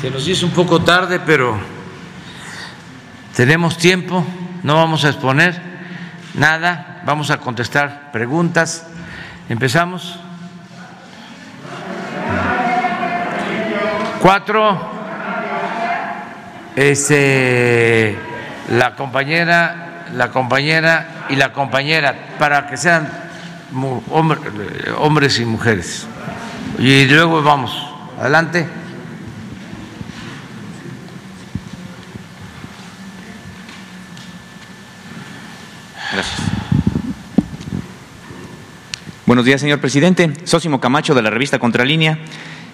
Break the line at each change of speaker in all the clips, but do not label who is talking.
Se nos hizo un poco tarde, pero tenemos tiempo, no vamos a exponer nada, vamos a contestar preguntas. Empezamos. Cuatro. Este, la compañera, la compañera y la compañera, para que sean hombres y mujeres. Y luego vamos, adelante.
Buenos días, señor presidente. Sósimo Camacho de la revista Contralínea.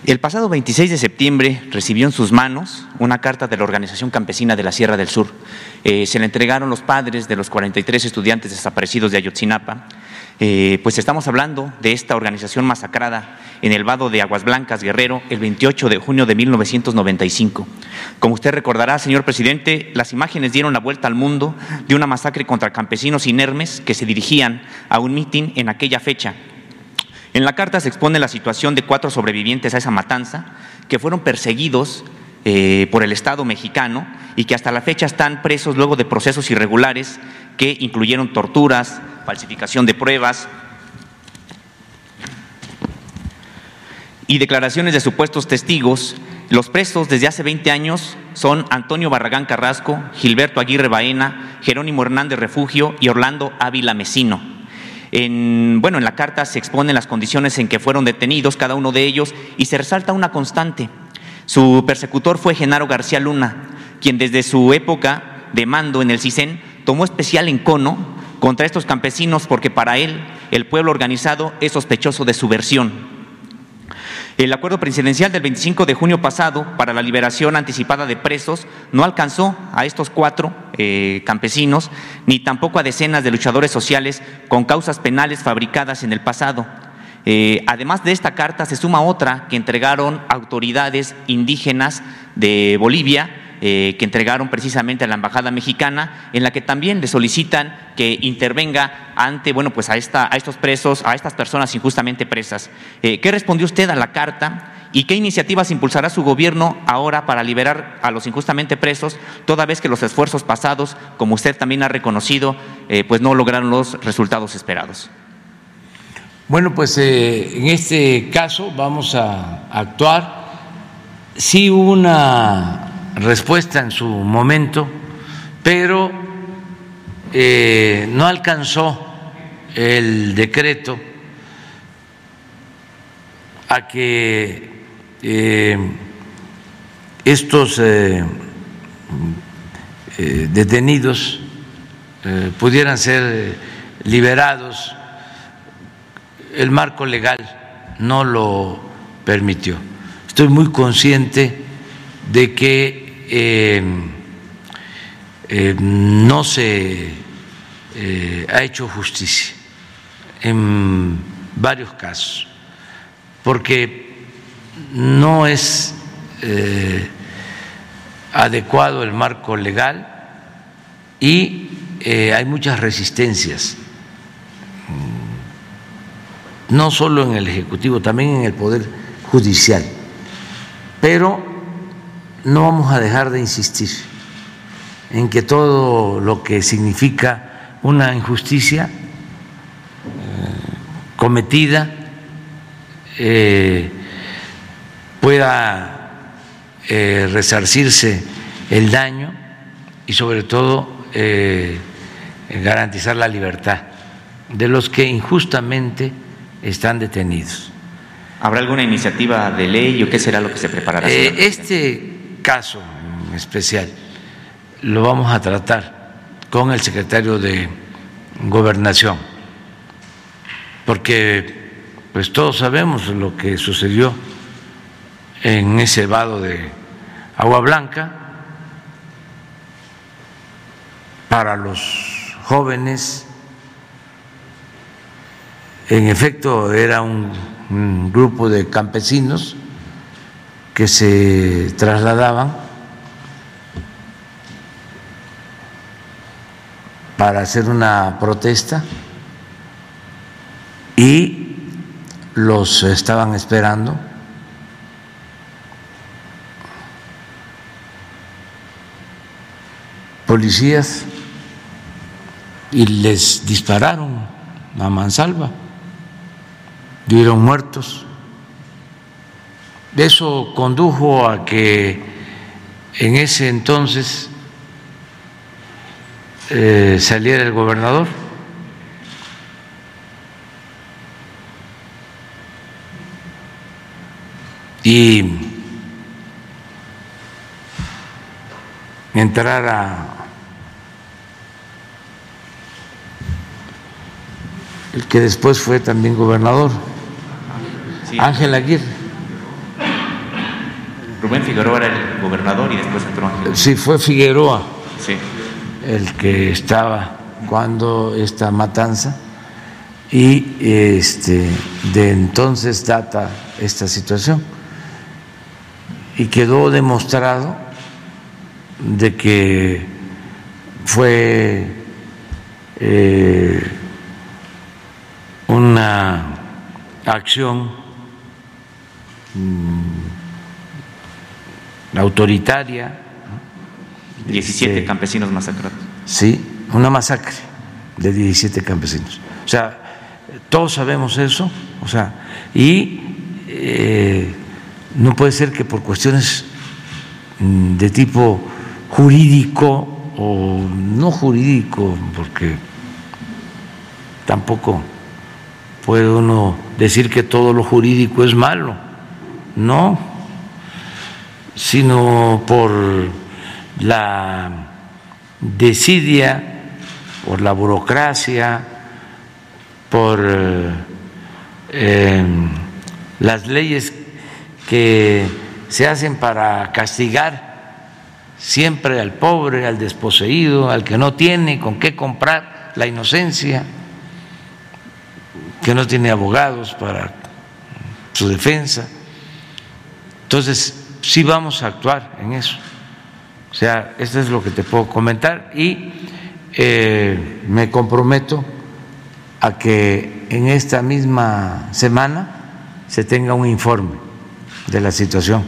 El pasado 26 de septiembre recibió en sus manos una carta de la Organización Campesina de la Sierra del Sur. Eh, se le entregaron los padres de los 43 estudiantes desaparecidos de Ayotzinapa. Eh, pues estamos hablando de esta organización masacrada en el vado de Aguas Blancas, Guerrero, el 28 de junio de 1995. Como usted recordará, señor presidente, las imágenes dieron la vuelta al mundo de una masacre contra campesinos inermes que se dirigían a un mitin en aquella fecha en la carta se expone la situación de cuatro sobrevivientes a esa matanza que fueron perseguidos eh, por el Estado mexicano y que hasta la fecha están presos luego de procesos irregulares que incluyeron torturas, falsificación de pruebas y declaraciones de supuestos testigos. Los presos desde hace 20 años son Antonio Barragán Carrasco, Gilberto Aguirre Baena, Jerónimo Hernández Refugio y Orlando Ávila Mesino. En, bueno, en la carta se exponen las condiciones en que fueron detenidos cada uno de ellos y se resalta una constante. Su persecutor fue Genaro García Luna, quien desde su época de mando en el CISEN tomó especial encono contra estos campesinos porque para él el pueblo organizado es sospechoso de su versión. El acuerdo presidencial del 25 de junio pasado para la liberación anticipada de presos no alcanzó a estos cuatro eh, campesinos ni tampoco a decenas de luchadores sociales con causas penales fabricadas en el pasado. Eh, además de esta carta se suma otra que entregaron autoridades indígenas de Bolivia eh, que entregaron precisamente a la embajada mexicana, en la que también le solicitan que intervenga ante, bueno, pues a, esta, a estos presos, a estas personas injustamente presas. Eh, ¿Qué respondió usted a la carta? ¿Y qué iniciativas impulsará su gobierno ahora para liberar a los injustamente presos, toda vez que los esfuerzos pasados, como usted también ha reconocido, eh, pues no lograron los resultados esperados?
Bueno, pues en este caso vamos a actuar. Sí una respuesta en su momento, pero eh, no alcanzó el decreto a que eh, estos eh, detenidos pudieran ser liberados. El marco legal no lo permitió. Estoy muy consciente de que eh, eh, no se eh, ha hecho justicia en varios casos, porque no es adecuado el marco legal y hay muchas resistencias, no solo en el Ejecutivo, también en el Poder Judicial. Pero no vamos a dejar de insistir en que todo lo que significa una injusticia eh, cometida eh, pueda eh, resarcirse el daño y sobre todo garantizar la libertad de los que injustamente están detenidos.
¿Habrá alguna iniciativa de ley o qué será lo que se preparará?
este caso en especial lo vamos a tratar con el secretario de Gobernación, porque pues todos sabemos lo que sucedió en ese vado de agua blanca para los jóvenes. En efecto, era un, un grupo de campesinos que se trasladaban para hacer una protesta y los estaban esperando policías y les dispararon a mansalva, dieron muertos. Eso condujo a que en ese entonces eh, saliera el gobernador. Y entrara el que después fue también gobernador, Ángel Aguirre.
Rubén Figueroa era el gobernador y después entró Ángel.
Sí, fue Figueroa sí. el que estaba cuando esta matanza y este de entonces data esta situación y quedó demostrado de que fue eh, una acción mm, autoritaria.
17 campesinos masacrados.
Sí, una masacre de 17 campesinos. O sea, todos sabemos eso, o sea, y eh, no puede ser que por cuestiones mm, de tipo jurídico o no jurídico, porque tampoco puede uno decir que todo lo jurídico es malo, no, sino por la desidia, por la burocracia, por eh, las leyes que se hacen para castigar siempre al pobre, al desposeído, al que no tiene con qué comprar la inocencia, que no tiene abogados para su defensa. Entonces, sí vamos a actuar en eso. O sea, esto es lo que te puedo comentar y eh, me comprometo a que en esta misma semana se tenga un informe de la situación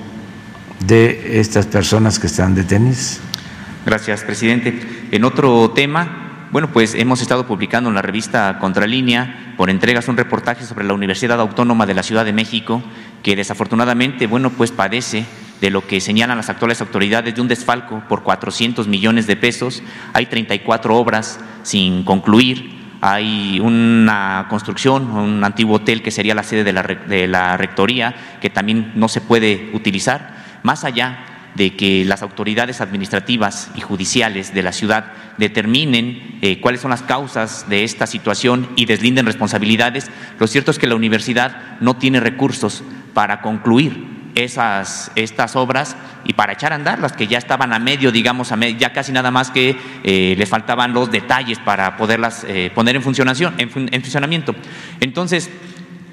de estas personas que están detenidas.
Gracias, presidente. En otro tema, bueno, pues hemos estado publicando en la revista Contralínea por entregas un reportaje sobre la Universidad Autónoma de la Ciudad de México, que desafortunadamente, bueno, pues padece de lo que señalan las actuales autoridades de un desfalco por 400 millones de pesos. Hay 34 obras sin concluir. Hay una construcción, un antiguo hotel que sería la sede de la, rectoría, que también no se puede utilizar más allá de que las autoridades administrativas y judiciales de la ciudad determinen eh, cuáles son las causas de esta situación y deslinden responsabilidades, lo cierto es que la universidad no tiene recursos para concluir esas, estas obras y para echar a andar las que ya estaban a medio, digamos, a ya casi nada más que eh, les faltaban los detalles para poderlas eh, poner en, funcionación, en funcionamiento. Entonces,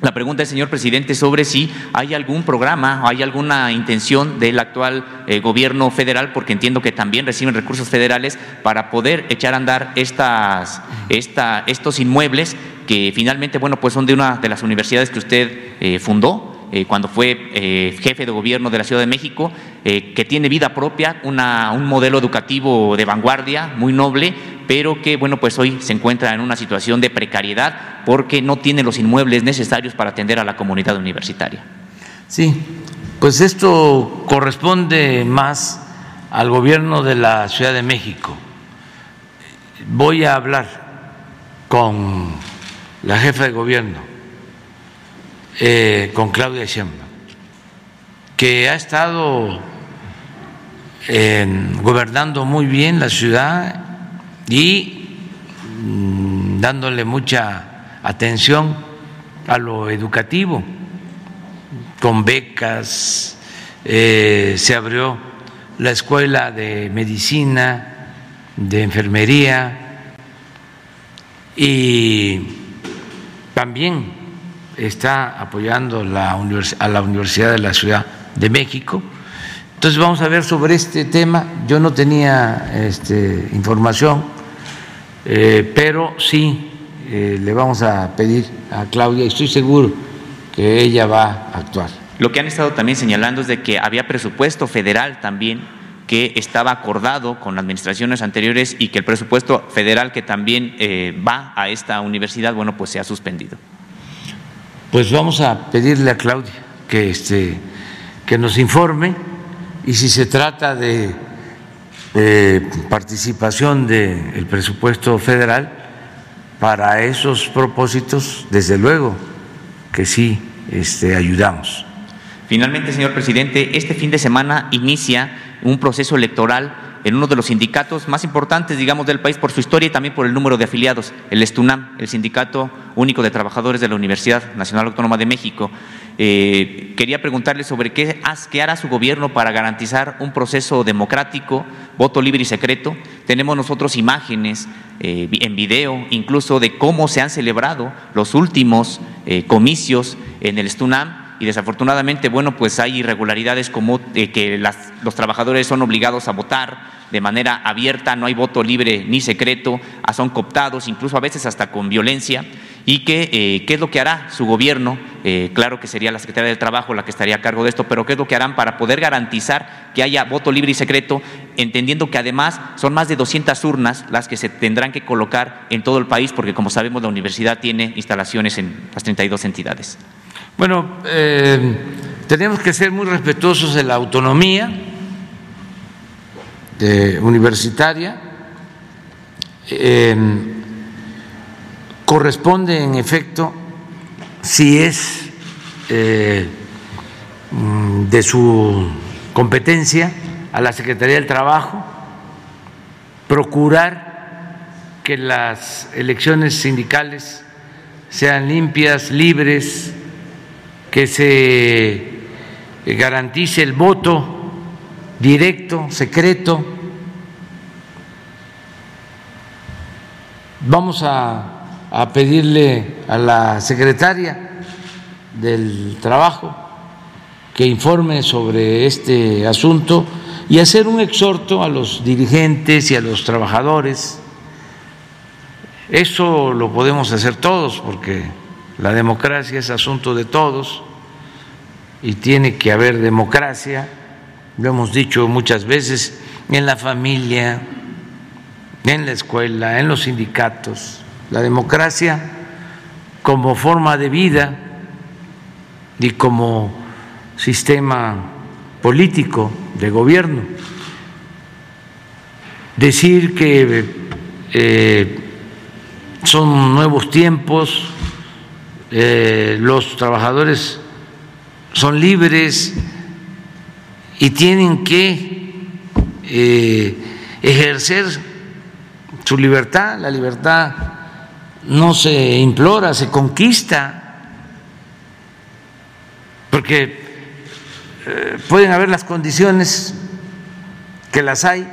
la pregunta es, señor presidente, sobre si hay algún programa o hay alguna intención del actual eh, gobierno federal, porque entiendo que también reciben recursos federales para poder echar a andar estas, esta, estos inmuebles que finalmente, bueno, pues son de una de las universidades que usted eh, fundó. Eh, cuando fue jefe de gobierno de la Ciudad de México, que tiene vida propia, un modelo educativo de vanguardia, muy noble, pero que bueno, pues hoy se encuentra en una situación de precariedad porque no tiene los inmuebles necesarios para atender a la comunidad universitaria.
Sí, pues esto corresponde más al gobierno de la Ciudad de México. Voy a hablar con la jefa de gobierno, eh, con Claudia Sheinbaum, que ha estado gobernando muy bien la ciudad y mm, dándole mucha atención a lo educativo, con becas, eh, se abrió la escuela de medicina, de enfermería y también está apoyando a la Universidad de la Ciudad de México entonces vamos a ver sobre este tema. Yo no tenía este, información, eh, pero sí eh, le vamos a pedir a Claudia y estoy seguro que ella va a actuar.
Lo que han estado también señalando es de que había presupuesto federal también que estaba acordado con administraciones anteriores y que el presupuesto federal que también eh, va a esta universidad, bueno, pues se ha suspendido.
Pues vamos a pedirle a Claudia que, este, que nos informe y si se trata de, participación del presupuesto federal para esos propósitos, desde luego que sí este, ayudamos.
Finalmente, señor presidente, este fin de semana inicia un proceso electoral en uno de los sindicatos más importantes, digamos, del país por su historia y también por el número de afiliados, el Estunam, el Sindicato Único de Trabajadores de la Universidad Nacional Autónoma de México. Eh, quería preguntarle sobre qué, qué, hará su gobierno para garantizar un proceso democrático, voto libre y secreto. Tenemos nosotros imágenes eh, en video, incluso de cómo se han celebrado los últimos eh, comicios en el Estunam y desafortunadamente, bueno, pues hay irregularidades como que los trabajadores son obligados a votar de manera abierta, no hay voto libre ni secreto, son cooptados, incluso a veces hasta con violencia, y que eh, qué es lo que hará su gobierno, eh, claro que sería la Secretaría del Trabajo la que estaría a cargo de esto, pero qué es lo que harán para poder garantizar que haya voto libre y secreto, entendiendo que además son más de 200 urnas las que se tendrán que colocar en todo el país, porque como sabemos la universidad tiene instalaciones en las 32 entidades.
Bueno, eh, tenemos que ser muy respetuosos de la autonomía universitaria. Eh, corresponde, en efecto, si es eh, de su competencia a la Secretaría del Trabajo, procurar que las elecciones sindicales sean limpias, libres, que se garantice el voto directo, secreto. Vamos a, a, pedirle a la secretaria del Trabajo que informe sobre este asunto y hacer un exhorto a los dirigentes y a los trabajadores. Eso lo podemos hacer todos porque la democracia es asunto de todos y tiene que haber democracia, lo hemos dicho muchas veces, en la familia, en la escuela, en los sindicatos. La democracia como forma de vida y como sistema político de gobierno. Decir que eh, son nuevos tiempos, eh, los trabajadores son libres y tienen que eh, ejercer su libertad. La libertad no se implora, se conquista, porque eh, pueden haber las condiciones que las hay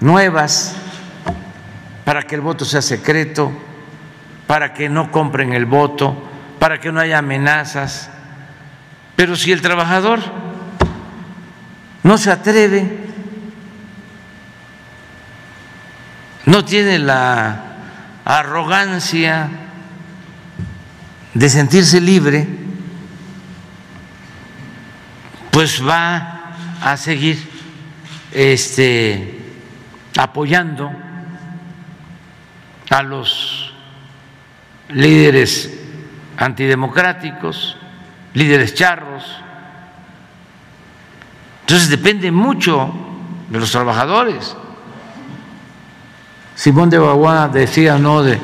nuevas para que el voto sea secreto para que no compren el voto, para que no haya amenazas. Pero si el trabajador no se atreve, no tiene la arrogancia de sentirse libre, pues va a seguir este, apoyando a los líderes antidemocráticos, líderes charros. Entonces depende mucho de los trabajadores. Simón de Bagua decía, no, de,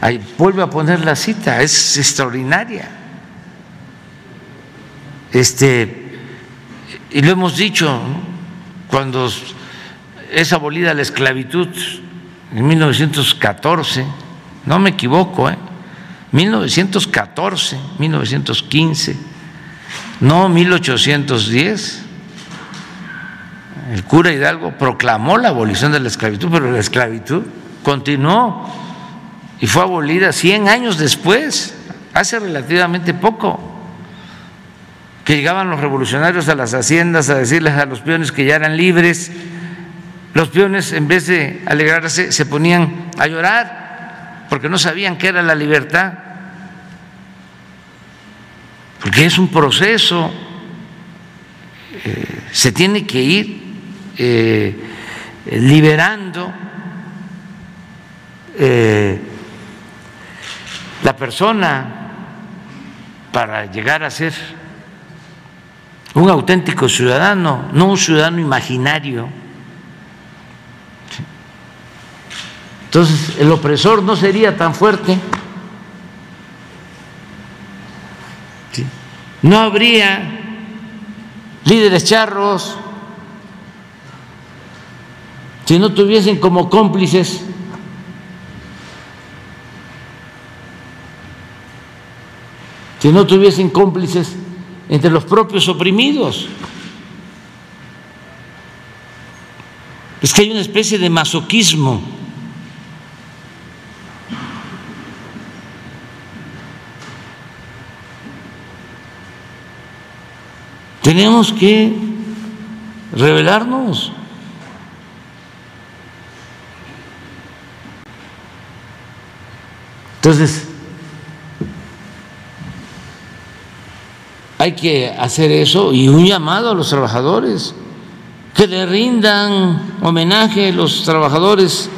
ahí, vuelve a poner la cita, es extraordinaria. Este, y lo hemos dicho, cuando es abolida la esclavitud en 1914, no me equivoco, ¿eh? 1914, 1915, no 1810. El cura Hidalgo proclamó la abolición de la esclavitud, pero la esclavitud continuó y fue abolida 100 años después, hace relativamente poco, que llegaban los revolucionarios a las haciendas a decirles a los peones que ya eran libres. Los peones, en vez de alegrarse, se ponían a llorar porque no sabían qué era la libertad porque es un proceso, eh, se tiene que ir eh, liberando eh, la persona para llegar a ser un auténtico ciudadano, no un ciudadano imaginario. Entonces, el opresor no sería tan fuerte. No habría líderes charros si no tuviesen como cómplices si no tuviesen cómplices entre los propios oprimidos. Es que hay una especie de masoquismo. Tenemos que revelarnos. Entonces, hay que hacer eso y un llamado a los trabajadores, que le rindan homenaje a los trabajadores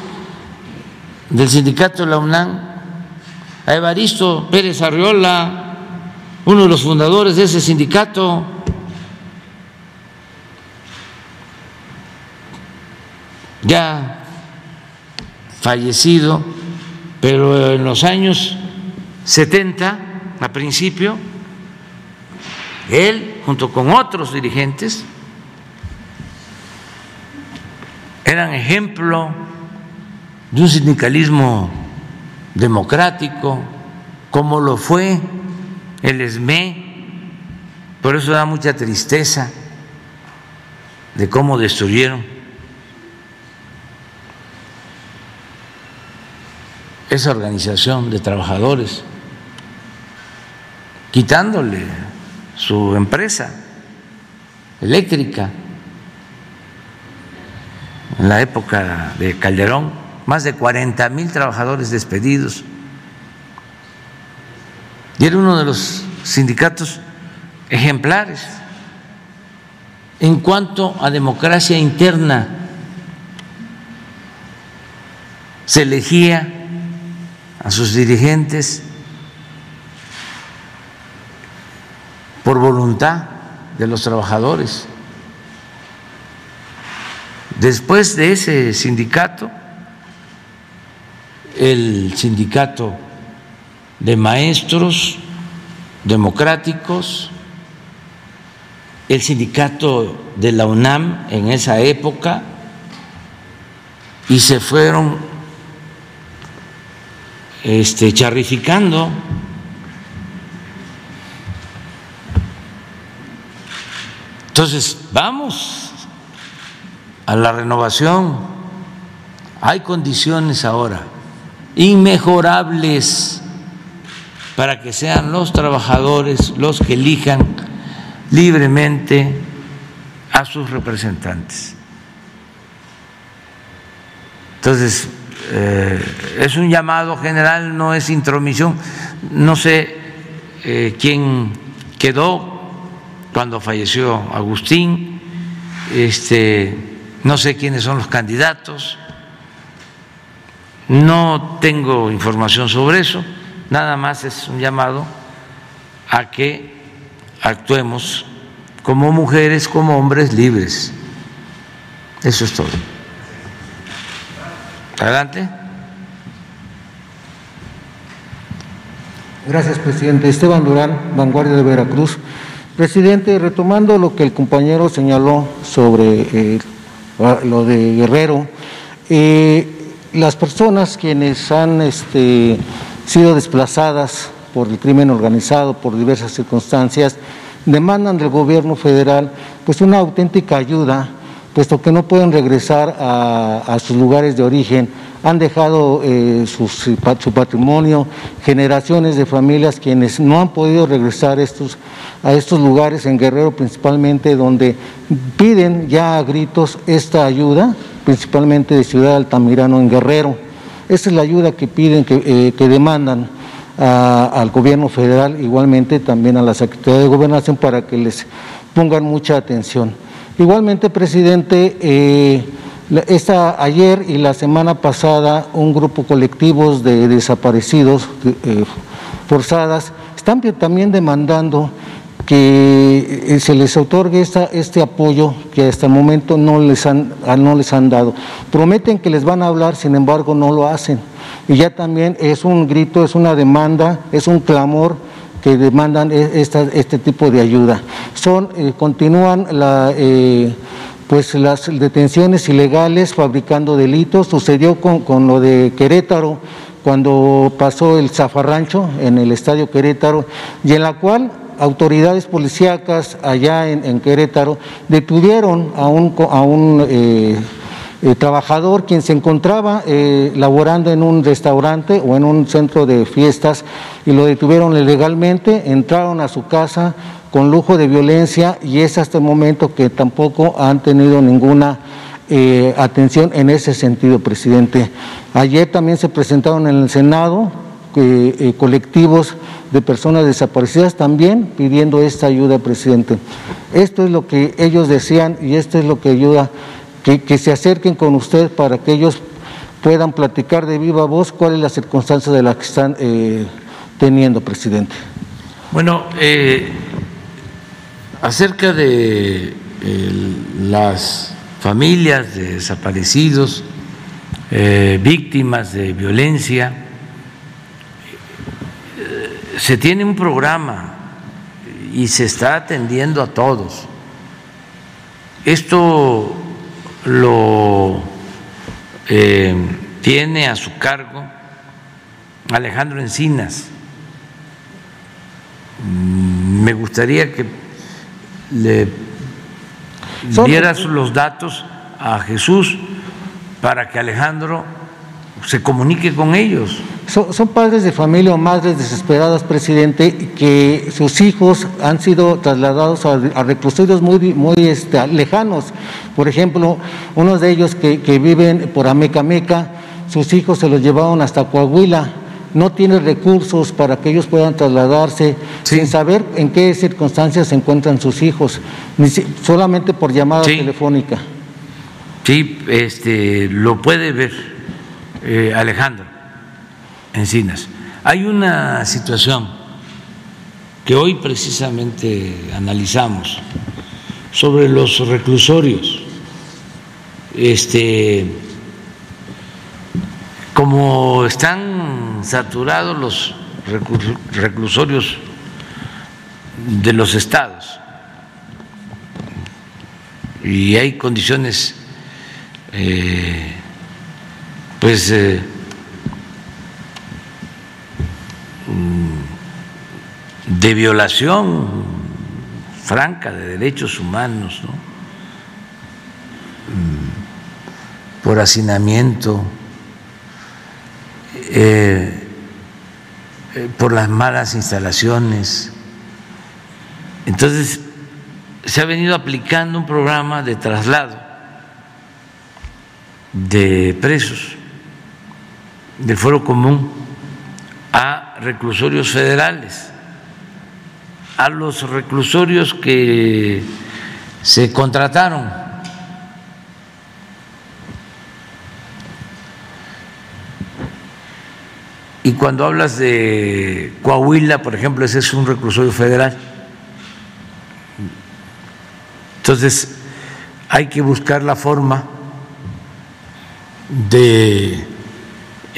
del sindicato la UNAM, a Evaristo Pérez Arriola, uno de los fundadores de ese sindicato, ya fallecido, pero en los años 70, a principio, él, junto con otros dirigentes, eran ejemplo de un sindicalismo democrático, como lo fue el ESME. Por eso da mucha tristeza de cómo destruyeron esa organización de trabajadores, quitándole su empresa eléctrica en la época de Calderón, más de 40 mil trabajadores despedidos. Y era uno de los sindicatos ejemplares en cuanto a democracia interna. Se elegía a sus dirigentes por voluntad de los trabajadores. Después de ese sindicato, el sindicato de maestros democráticos, el sindicato de la UNAM en esa época, y se fueron este, charrificando Entonces, vamos a la renovación. Hay condiciones ahora inmejorables para que sean los trabajadores los que elijan libremente a sus representantes. Entonces, eh, es un llamado general, no es intromisión. No sé eh, quién quedó cuando falleció Agustín, este, no sé quiénes son los candidatos, no tengo información sobre eso, nada más es un llamado a que actuemos como mujeres, como hombres libres. Eso es todo. Adelante.
Gracias, presidente. Esteban Durán, Vanguardia de Veracruz. Presidente, retomando lo que el compañero señaló sobre eh, lo de Guerrero, eh, las personas quienes han este, sido desplazadas por el crimen organizado, por diversas circunstancias, demandan del gobierno federal pues una auténtica ayuda, puesto que no pueden regresar a sus lugares de origen han dejado eh, su, patrimonio, generaciones de familias quienes no han podido regresar a estos lugares en Guerrero principalmente, donde piden ya a gritos esta ayuda, principalmente de Ciudad Altamirano en Guerrero. Esa es la ayuda que piden, que, eh, demandan al gobierno federal, igualmente también a la Secretaría de Gobernación para que les pongan mucha atención. Igualmente, presidente, eh, esta, ayer y la semana pasada un grupo colectivos de desaparecidos eh, forzadas están también demandando que eh, se les otorgue esta, este apoyo que hasta el momento no les, han, ah, no les han dado. Prometen que les van a hablar, sin embargo no lo hacen. Y ya también es un grito, es una demanda, es un clamor que demandan e, este tipo de ayuda. Son, eh, continúan la, eh, pues las detenciones ilegales fabricando delitos. Sucedió con, con lo de Querétaro cuando pasó el zafarrancho en el estadio Querétaro y en la cual autoridades policíacas allá en, Querétaro detuvieron a un, a un eh, eh, trabajador quien se encontraba eh, laborando en un restaurante o en un centro de fiestas y lo detuvieron ilegalmente, entraron a su casa con lujo de violencia y es hasta el momento que tampoco han tenido ninguna atención en ese sentido, presidente. Ayer también se presentaron en el Senado colectivos de personas desaparecidas también pidiendo esta ayuda, presidente. Esto es lo que ellos desean y esto es lo que ayuda, que, se acerquen con usted para que ellos puedan platicar de viva voz cuál es la circunstancia de la que están eh, teniendo, presidente.
Bueno, eh, acerca de las familias de desaparecidos, eh, víctimas de violencia, se tiene un programa y se está atendiendo a todos. Esto lo eh, tiene a su cargo Alejandro Encinas. Mm, me gustaría que le dieras los datos a Jesús para que Alejandro se comunique con ellos.
Son, padres de familia o madres desesperadas, presidente, que sus hijos han sido trasladados a, reclusorios muy, muy este, lejanos. Por ejemplo, unos de ellos que, viven por Ameca Meca, sus hijos se los llevaron hasta Coahuila. No tiene recursos para que ellos puedan trasladarse sin saber en qué circunstancias se encuentran sus hijos, solamente por llamada telefónica.
Sí, este, lo puede ver eh, Alejandro Encinas. Hay una situación que hoy precisamente analizamos sobre los reclusorios. Este, como están saturados los reclusorios de los estados y hay condiciones eh, pues eh, de violación franca de derechos humanos, mm, por hacinamiento, eh, eh, por las malas instalaciones. Entonces, se ha venido aplicando un programa de traslado de presos del Foro Común a reclusorios federales a los reclusorios que se contrataron. Y cuando hablas de Coahuila, por ejemplo, ese es un reclusorio federal. Entonces, hay que buscar la forma de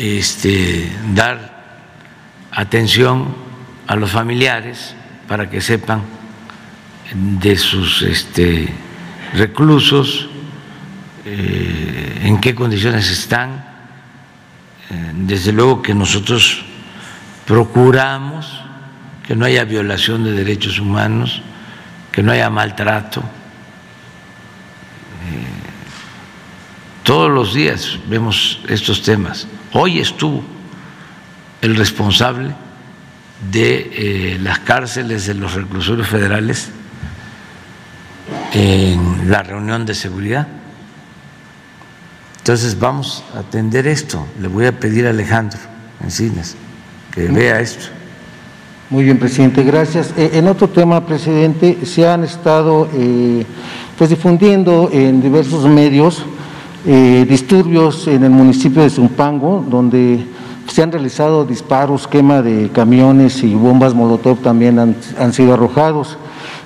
este, dar atención a los familiares para que sepan de sus este, reclusos, eh, en qué condiciones están. Eh, desde luego que nosotros procuramos que no haya violación de derechos humanos, que no haya maltrato. Eh, todos los días vemos estos temas. Hoy estuvo el responsable de eh, las cárceles de los reclusorios federales en la reunión de seguridad. Entonces vamos a atender esto. Le voy a pedir a Alejandro Encinas que vea esto.
Muy bien, presidente, gracias. Eh, en otro tema, presidente, se han estado eh, pues difundiendo en diversos medios eh, disturbios en el municipio de Zumpango, donde se han realizado disparos, quema de camiones y bombas Molotov también han, sido arrojados.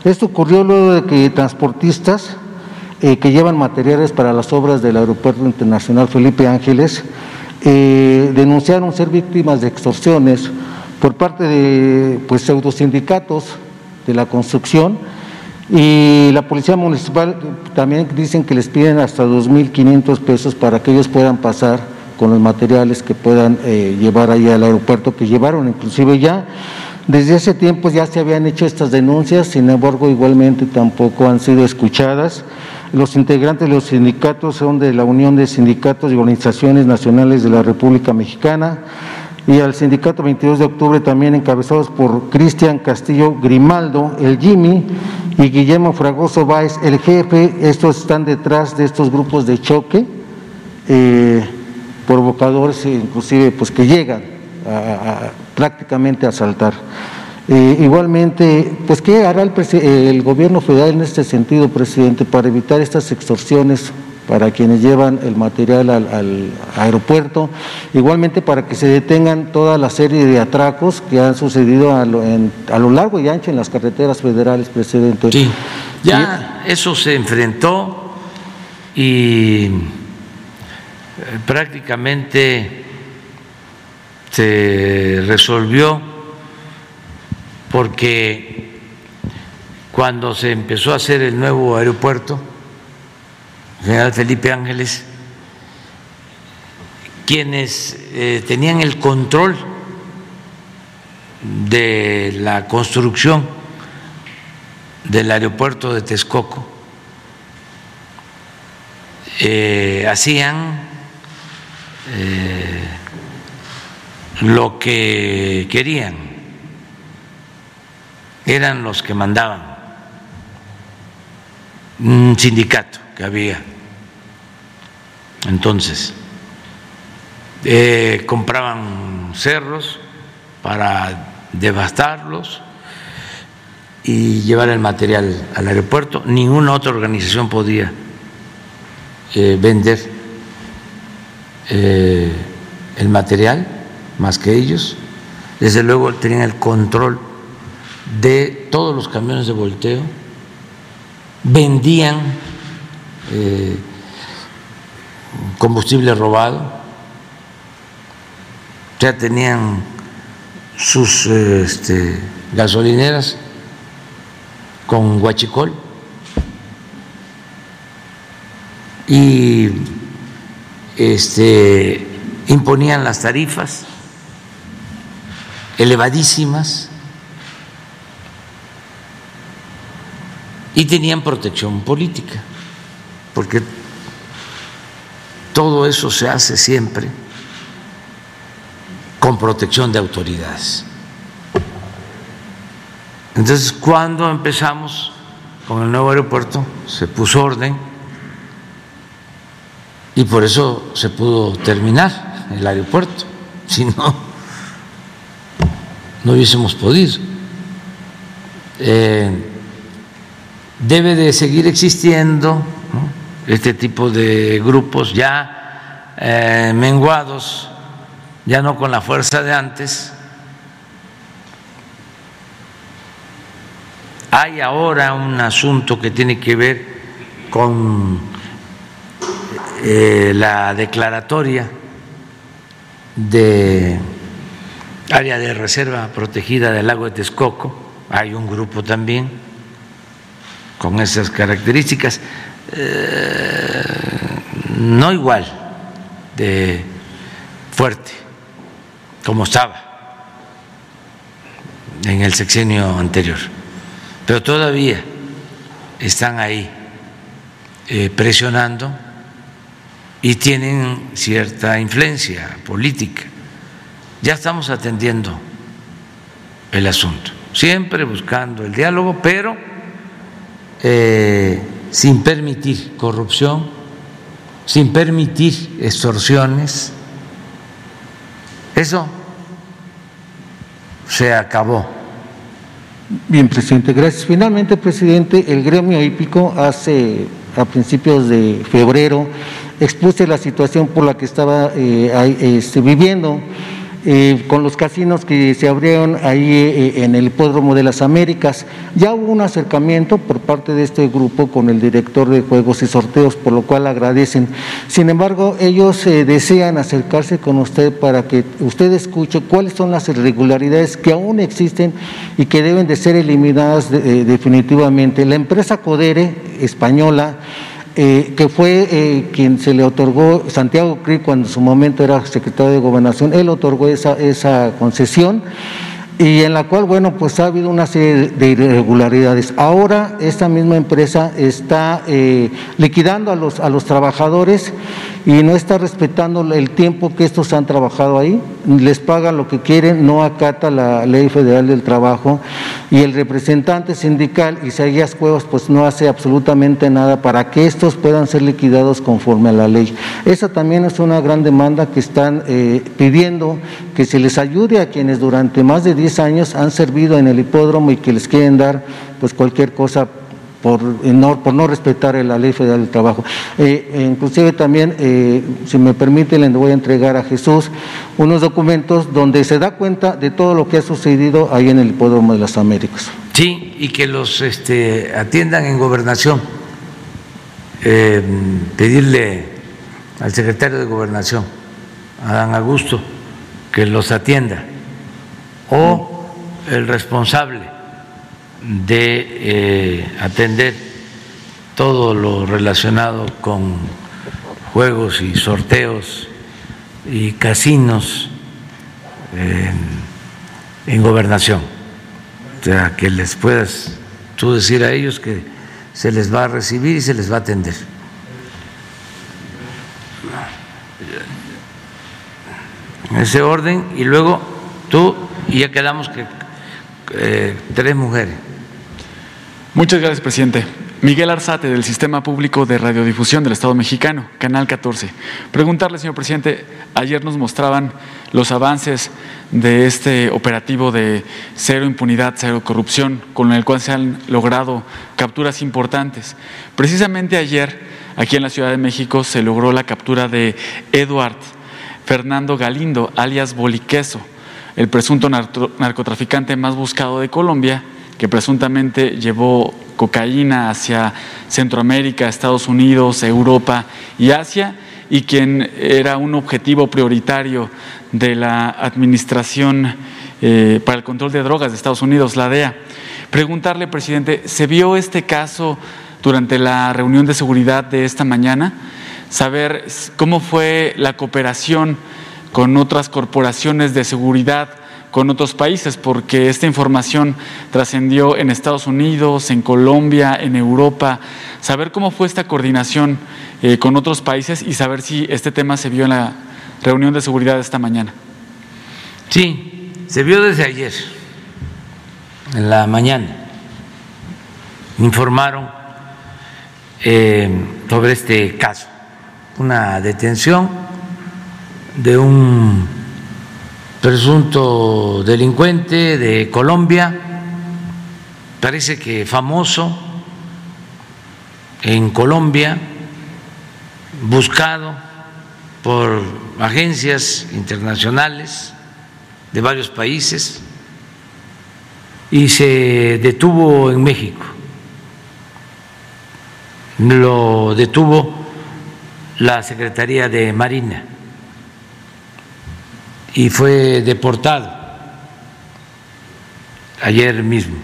Esto ocurrió luego de que transportistas eh, que llevan materiales para las obras del Aeropuerto Internacional Felipe Ángeles eh, denunciaron ser víctimas de extorsiones por parte de pues, pseudosindicatos de la construcción y la Policía Municipal también dicen que les piden hasta 2.500 pesos para que ellos puedan pasar con los materiales que puedan eh, llevar ahí al aeropuerto, que llevaron inclusive ya. Desde ese tiempo ya se habían hecho estas denuncias, sin embargo igualmente tampoco han sido escuchadas. Los integrantes de los sindicatos son de la Unión de Sindicatos y Organizaciones Nacionales de la República Mexicana y al sindicato 22 de octubre también encabezados por Cristian Castillo Grimaldo, el Jimmy, y Guillermo Fragoso Báez, el jefe. Estos están detrás de estos grupos de choque. Eh, provocadores inclusive pues que llegan a, prácticamente a asaltar. Eh, igualmente, pues ¿qué hará el, gobierno federal en este sentido, presidente, para evitar estas extorsiones para quienes llevan el material al, aeropuerto, igualmente para que se detengan toda la serie de atracos que han sucedido a lo, a lo largo y ancho en las carreteras federales, presidente.
Sí, ya eso se enfrentó y eh, prácticamente se resolvió porque cuando se empezó a hacer el nuevo aeropuerto, General Felipe Ángeles, quienes eh, tenían el control de la construcción del aeropuerto de Texcoco, eh, hacían eh, lo que querían, eran los que mandaban, un sindicato que había. Entonces, eh, compraban cerros para devastarlos y llevar el material al aeropuerto. Ninguna otra organización podía eh, vender eh, el material más que ellos. Desde luego tenían el control de todos los camiones de volteo, vendían combustible robado, ya tenían sus este, gasolineras con guachicol y este, imponían las tarifas elevadísimas y tenían protección política, porque todo eso se hace siempre con protección de autoridades. Entonces, cuando empezamos con el nuevo aeropuerto, se puso orden y por eso se pudo terminar el aeropuerto, si no, no hubiésemos podido. Eh, debe de seguir existiendo este tipo de grupos ya eh, menguados, ya no con la fuerza de antes. Hay ahora un asunto que tiene que ver con eh, la declaratoria de área de reserva protegida del lago de Texcoco, hay un grupo también con esas características, eh, no igual de fuerte como estaba en el sexenio anterior, pero todavía están ahí eh, presionando y tienen cierta influencia política. Ya estamos atendiendo el asunto, siempre buscando el diálogo, pero eh, sin permitir corrupción, sin permitir extorsiones. Eso se acabó
Bien, presidente, gracias. Finalmente, presidente, el gremio hípico hace a principios de febrero expuse la situación por la que estaba eh, este, viviendo eh, con los casinos que se abrieron ahí eh, en el Hipódromo de las Américas. Ya hubo un acercamiento por parte de este grupo con el director de juegos y sorteos, por lo cual agradecen. Sin embargo, ellos eh, desean acercarse con usted para que usted escuche cuáles son las irregularidades que aún existen y que deben de ser eliminadas definitivamente. La empresa Codere española eh, que fue eh, quien se le otorgó, Santiago Cri, cuando en su momento era secretario de Gobernación, él otorgó esa, esa concesión y en la cual, bueno, pues ha habido una serie de irregularidades. Ahora esta misma empresa está eh, liquidando a los, a los trabajadores y no está respetando el tiempo que estos han trabajado ahí, les pagan lo que quieren, no acata la ley federal del trabajo y el representante sindical Isaías Cuevas pues no hace absolutamente nada para que estos puedan ser liquidados conforme a la ley. Esa también es una gran demanda que están eh, pidiendo que se les ayude a quienes durante más de 10 años han servido en el hipódromo y que les quieren dar pues cualquier cosa por no, respetar la ley federal del trabajo. Eh, inclusive también, eh, si me permite, le voy a entregar a Jesús unos documentos donde se da cuenta de todo lo que ha sucedido ahí en el Hipódromo de las Américas.
Sí, y que los este, atiendan en gobernación. Eh, pedirle al secretario de gobernación, Adán Augusto, que los atienda, o el responsable de eh, atender todo lo relacionado con juegos y sorteos y casinos en, gobernación. O sea, que les puedas tú decir a ellos que se les va a recibir y se les va a atender. En ese orden, y luego tú, y ya quedamos que eh, tres mujeres.
Muchas gracias, presidente. Miguel Arzate, del Sistema Público de Radiodifusión del Estado Mexicano, Canal 14. Preguntarle, señor presidente, ayer nos mostraban los avances de este operativo de cero impunidad, cero corrupción, con el cual se han logrado capturas importantes. Precisamente ayer, aquí en la Ciudad de México, se logró la captura de Eduard Fernando Galindo, alias Boliqueso, el presunto narcotraficante más buscado de Colombia que presuntamente llevó cocaína hacia Centroamérica, Estados Unidos, Europa y Asia, y quien era un objetivo prioritario de la Administración eh, para el Control de Drogas de Estados Unidos, la DEA. Preguntarle, presidente, ¿se vio este caso durante la reunión de seguridad de esta mañana? Saber cómo fue la cooperación con otras corporaciones de seguridad con otros países, porque esta información trascendió en Estados Unidos, en Colombia, en Europa. Saber cómo fue esta coordinación eh, con otros países y saber si este tema se vio en la reunión de seguridad de esta mañana.
Sí, se vio desde ayer, en la mañana. Informaron eh, sobre este caso, una detención de un presunto delincuente de Colombia, parece que famoso en Colombia, buscado por agencias internacionales de varios países y se detuvo en México. Lo detuvo la Secretaría de Marina y fue deportado ayer mismo.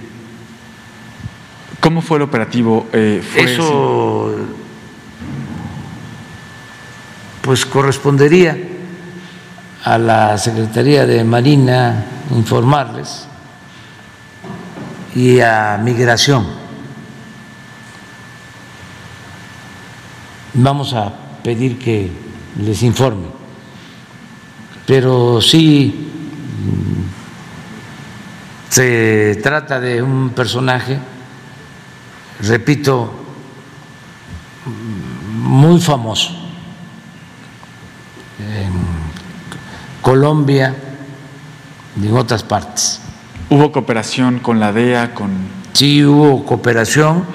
¿Cómo fue el operativo?
Eh, Eso pues correspondería a la Secretaría de Marina informarles y a Migración. Vamos a pedir que les informe pero sí mm, se trata de un personaje, repito, muy famoso en Colombia y en otras partes.
¿Hubo cooperación con la DEA, con
Sí hubo cooperación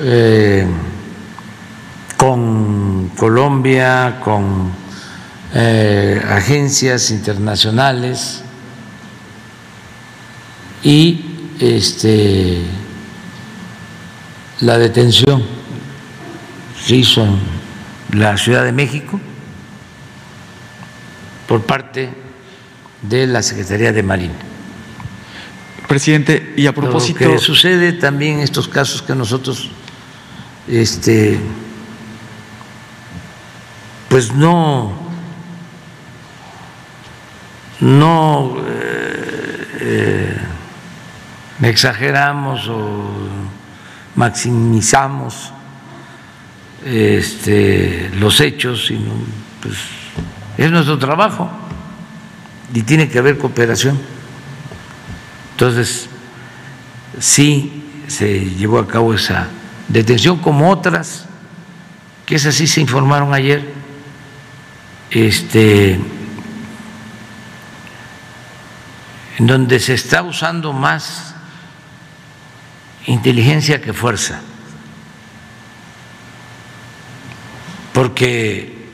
eh, con Colombia, con eh, agencias internacionales y este, la detención se hizo en la Ciudad de México por parte de la Secretaría de Marina.
Presidente, y a propósito...
Lo que sucede también estos casos que nosotros, este, pues no, no eh, eh, exageramos o maximizamos este, los hechos, sino pues es nuestro trabajo y tiene que haber cooperación. Entonces, sí se llevó a cabo esa detención como otras, que esas sí se informaron ayer, este, en donde se está usando más inteligencia que fuerza, porque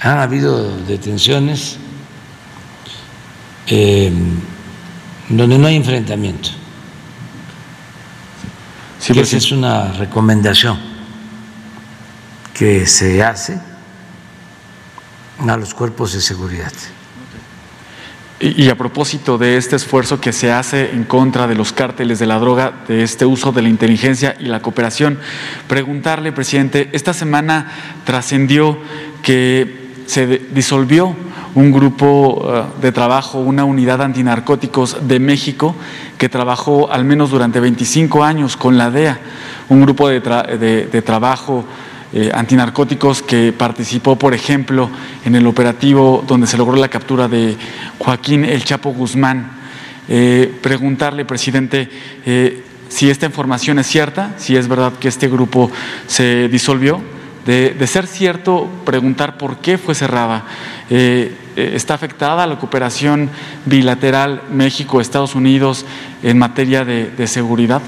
han habido detenciones. Eh, donde no hay enfrentamiento. Sí, esa es una recomendación que se hace a los cuerpos de seguridad.
Y, a propósito de este esfuerzo que se hace en contra de los cárteles de la droga, de este uso de la inteligencia y la cooperación, preguntarle, presidente, esta semana trascendió que se disolvió un grupo eh, de trabajo, una unidad antinarcóticos de México que trabajó al menos durante 25 años con la DEA, un grupo de, trabajo eh, antinarcóticos que participó, por ejemplo, en el operativo donde se logró la captura de Joaquín El Chapo Guzmán. Eh, preguntarle, presidente, si esta información es cierta, si es verdad que este grupo se disolvió. De, ser cierto, preguntar por qué fue cerrada. Eh, está afectada la cooperación bilateral México-Estados Unidos en materia de, seguridad?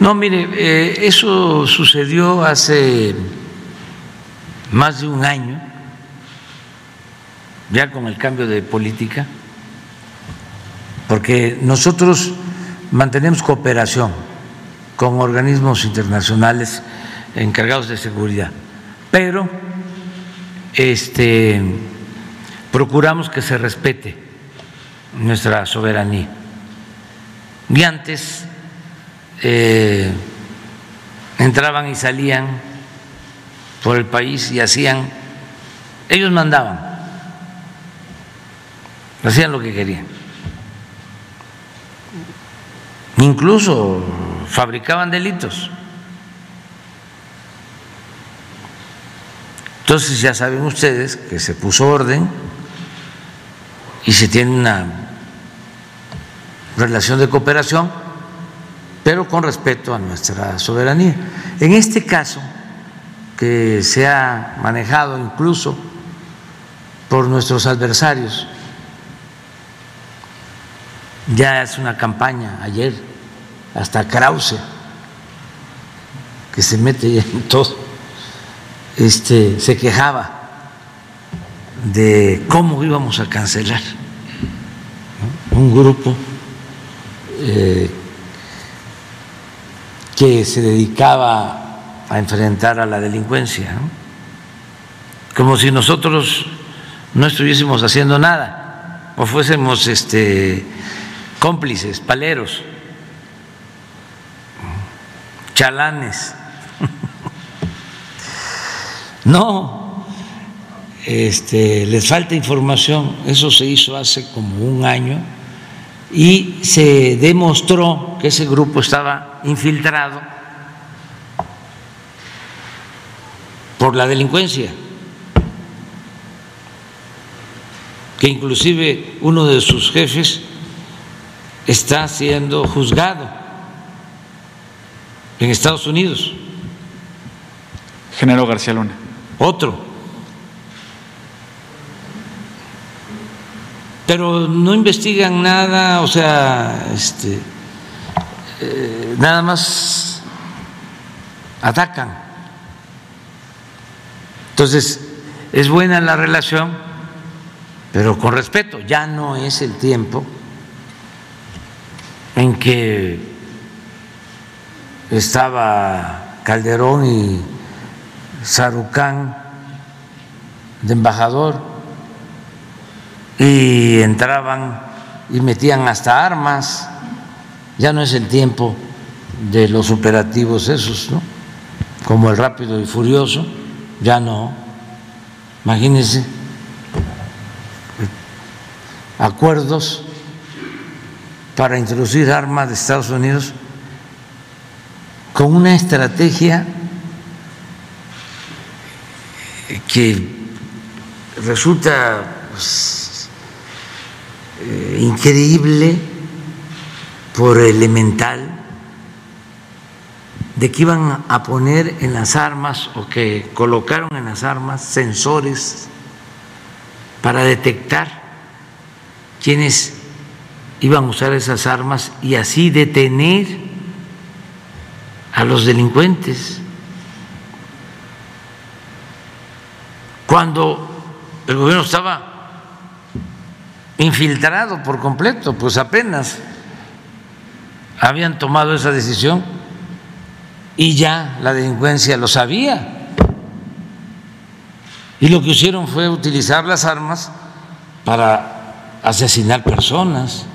No, mire, eh, eso sucedió hace más de un año, ya con el cambio de política, porque nosotros mantenemos cooperación con organismos internacionales encargados de seguridad, pero este procuramos que se respete nuestra soberanía. Y antes eh, entraban y salían por el país y hacían, ellos mandaban, hacían lo que querían. Incluso fabricaban delitos. Entonces ya saben ustedes que se puso orden y se tiene una relación de cooperación, pero con respeto a nuestra soberanía. En este caso, que se ha manejado incluso por nuestros adversarios, ya es una campaña ayer, hasta Krause, que se mete en todo, este, se quejaba de cómo íbamos a cancelar un grupo eh, que se dedicaba a enfrentar a la delincuencia, como si nosotros no estuviésemos haciendo nada o fuésemos este, cómplices, paleros, chalanes. No, este, les falta información, eso se hizo hace como un año y se demostró que ese grupo estaba infiltrado por la delincuencia, que inclusive uno de sus jefes está siendo juzgado en Estados Unidos.
Genero García Luna.
Otro. Pero no investigan nada, o sea, este, eh, nada más atacan. Entonces, es buena la relación, pero con respeto, ya no es el tiempo en que estaba Calderón y Sarucán de embajador y entraban y metían hasta armas. Ya no es el tiempo de los operativos esos, ¿no? Como el rápido y furioso, ya no. Imagínense acuerdos para introducir armas de Estados Unidos con una estrategia que resulta pues, eh, increíble por elemental de que iban a poner en las armas o que colocaron en las armas sensores para detectar quienes iban a usar esas armas y así detener a los delincuentes. Cuando el gobierno estaba infiltrado por completo, pues apenas habían tomado esa decisión y ya la delincuencia lo sabía. Y lo que hicieron fue utilizar las armas para asesinar personas.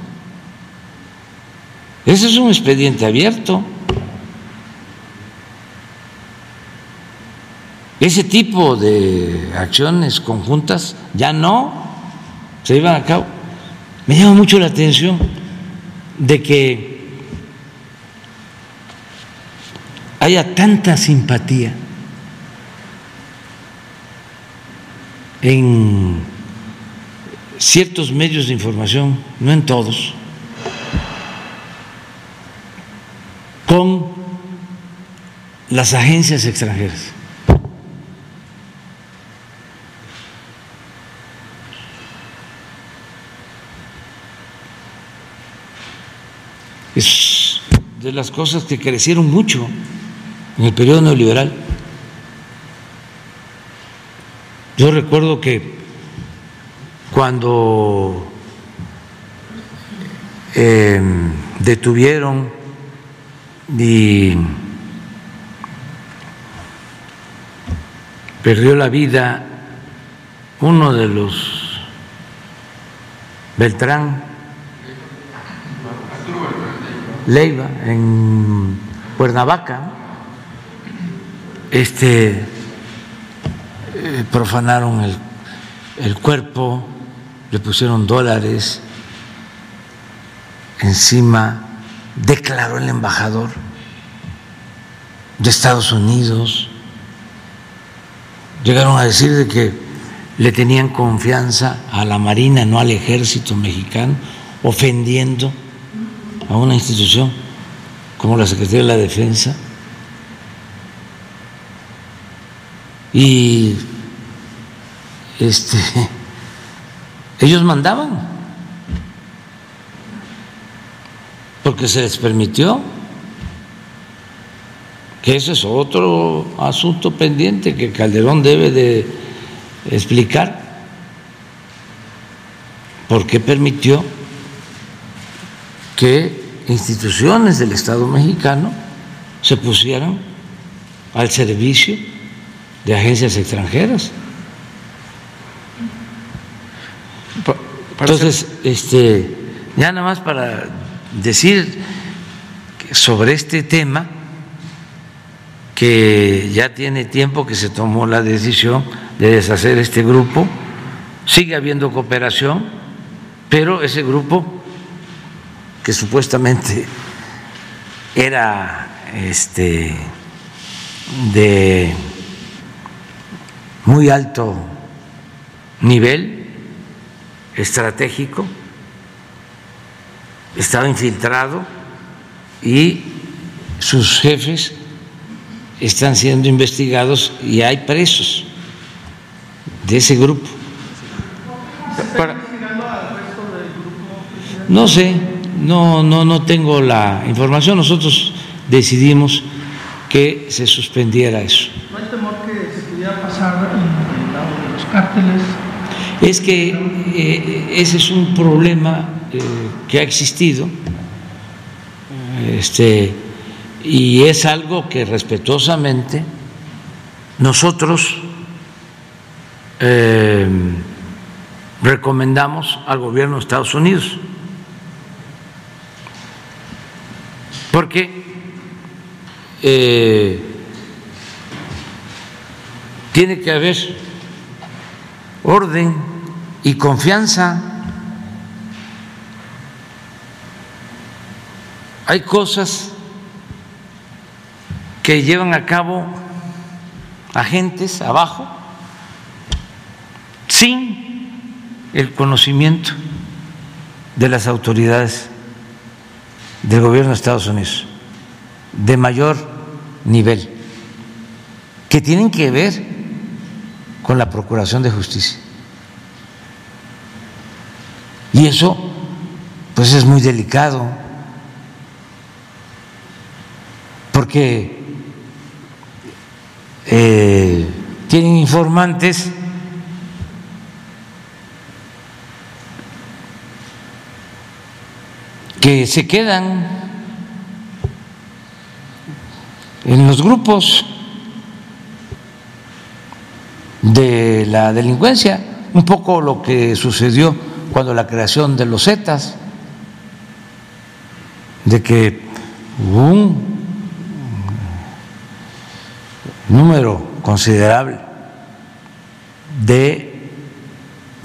Ese es un expediente abierto. Ese tipo de acciones conjuntas ya no se llevan a cabo. Me llama mucho la atención de que haya tanta simpatía en ciertos medios de información, no en todos, con las agencias extranjeras. Es de las cosas que crecieron mucho en el periodo neoliberal. Yo recuerdo que cuando eh, detuvieron y perdió la vida uno de los Beltrán Leiva en Cuernavaca, este eh, profanaron el, el cuerpo, le pusieron dólares encima, declaró el embajador de Estados Unidos, llegaron a decir de que le tenían confianza a la Marina, no al ejército mexicano, ofendiendo a una institución como la Secretaría de la Defensa. Y este ellos mandaban porque se les permitió que ese es otro asunto pendiente que Calderón debe de explicar por qué permitió que instituciones del Estado mexicano se pusieran al servicio de agencias extranjeras. Entonces, este, ya nada más para decir sobre este tema, que ya tiene tiempo que se tomó la decisión de deshacer este grupo, sigue habiendo cooperación, pero ese grupo que supuestamente era este de muy alto nivel estratégico, estaba infiltrado y sus jefes están siendo investigados y hay presos de ese grupo.
Para,
no sé, no, no, no tengo la información. Nosotros decidimos que se suspendiera eso.
¿No hay temor que se pudiera pasar en el lado de los cárteles?
Es que eh, ese es un problema eh, que ha existido este, y es algo que respetuosamente nosotros eh, recomendamos al gobierno de Estados Unidos. Porque eh, tiene que haber orden y confianza. Hay cosas que llevan a cabo agentes abajo sin el conocimiento de las autoridades del gobierno de Estados Unidos de mayor nivel que tienen que ver con la Procuración de Justicia. Y eso, pues es muy delicado, porque eh, tienen informantes que se quedan en los grupos de la delincuencia, un poco lo que sucedió cuando la creación de los Zetas, de que un número considerable de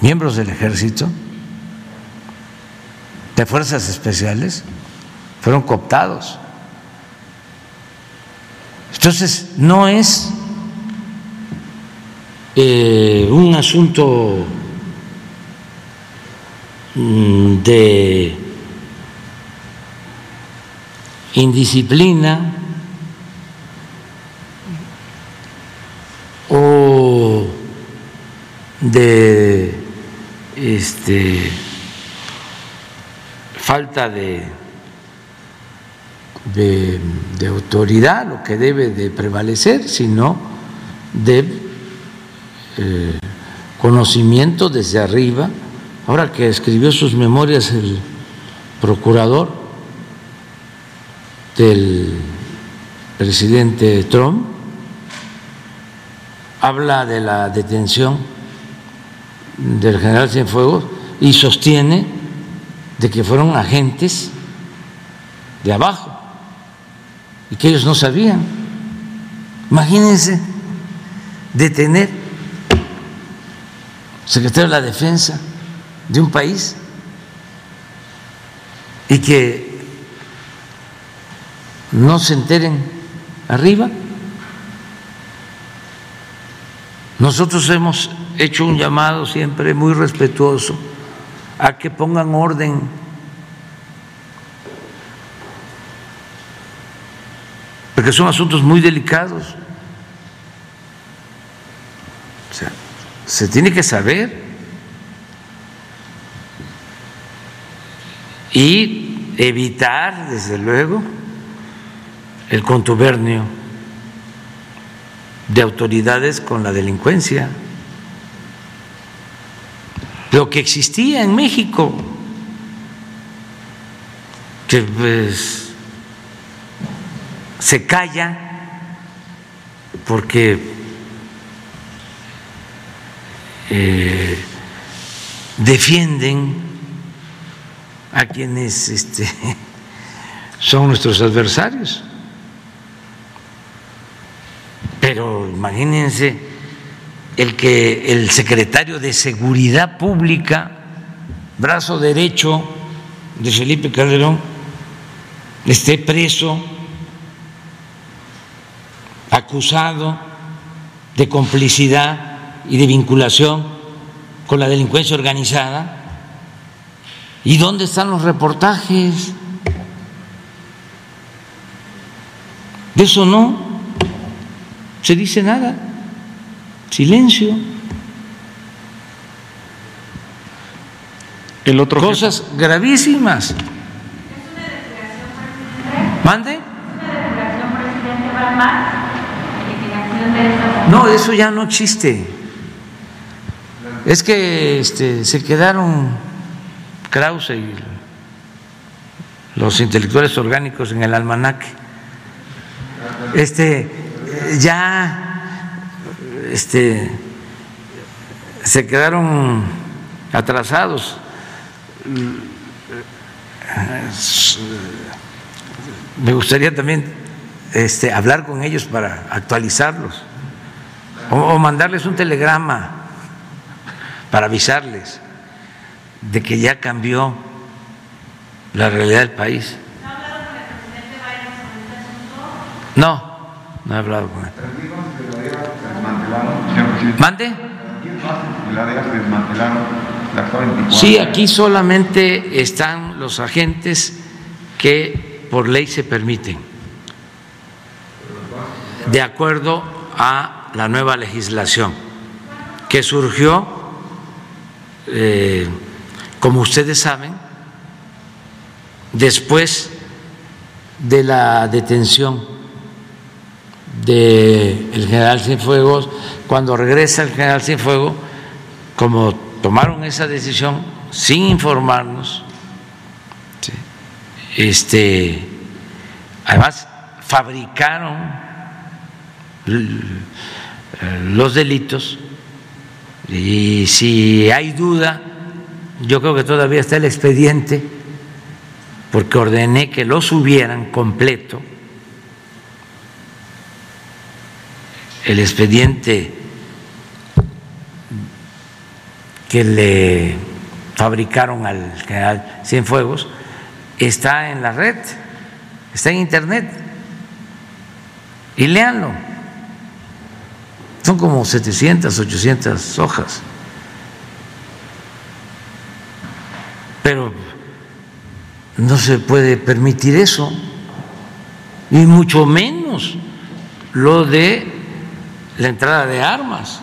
miembros del ejército de fuerzas especiales fueron cooptados. Entonces, no es eh, un asunto mm, de indisciplina o de este falta de, de, autoridad, lo que debe de prevalecer, sino de eh, conocimiento desde arriba. Ahora que escribió sus memorias el procurador del presidente Trump, habla de la detención del general Cienfuegos y sostiene de que fueron agentes de abajo y que ellos no sabían. Imagínense detener secretario de la defensa de un país y que no se enteren arriba. Nosotros hemos hecho un llamado siempre muy respetuoso a que pongan orden. Porque son asuntos muy delicados. O sea, se tiene que saber y evitar, desde luego, el contubernio de autoridades con la delincuencia lo que existía en México, que pues, se calla porque eh, defienden a quienes este, son nuestros adversarios. Pero imagínense el que el secretario de Seguridad Pública, brazo derecho de Felipe Calderón, esté preso, acusado de complicidad y de vinculación con la delincuencia organizada. ¿Y dónde están los reportajes? De eso no se dice nada silencio.
El otro jefe-
cosas gravísimas. ¿Mande? No, eso ya no existe. Es que este, se quedaron Krause y los intelectuales orgánicos en el almanaque. Este, eh, ya, este, se quedaron atrasados. Me gustaría también este, hablar con ellos para actualizarlos o, o mandarles un telegrama para avisarles de que ya cambió la realidad del país. No, no he hablado con él. ¿Mande? Sí, aquí solamente están los agentes que por ley se permiten, de acuerdo a la nueva legislación que surgió, eh, como ustedes saben, después de la detención del general Cienfuegos, cuando regresa el general Cienfuegos, como tomaron esa decisión sin informarnos, ¿sí? este, además fabricaron l- los delitos y si hay duda, yo creo que todavía está el expediente, porque ordené que lo subieran completo, el expediente que le fabricaron al general Cienfuegos está en la red, está en internet. Y léanlo. Son como 700, 800 hojas. Pero no se puede permitir eso, y mucho menos lo de la entrada de armas.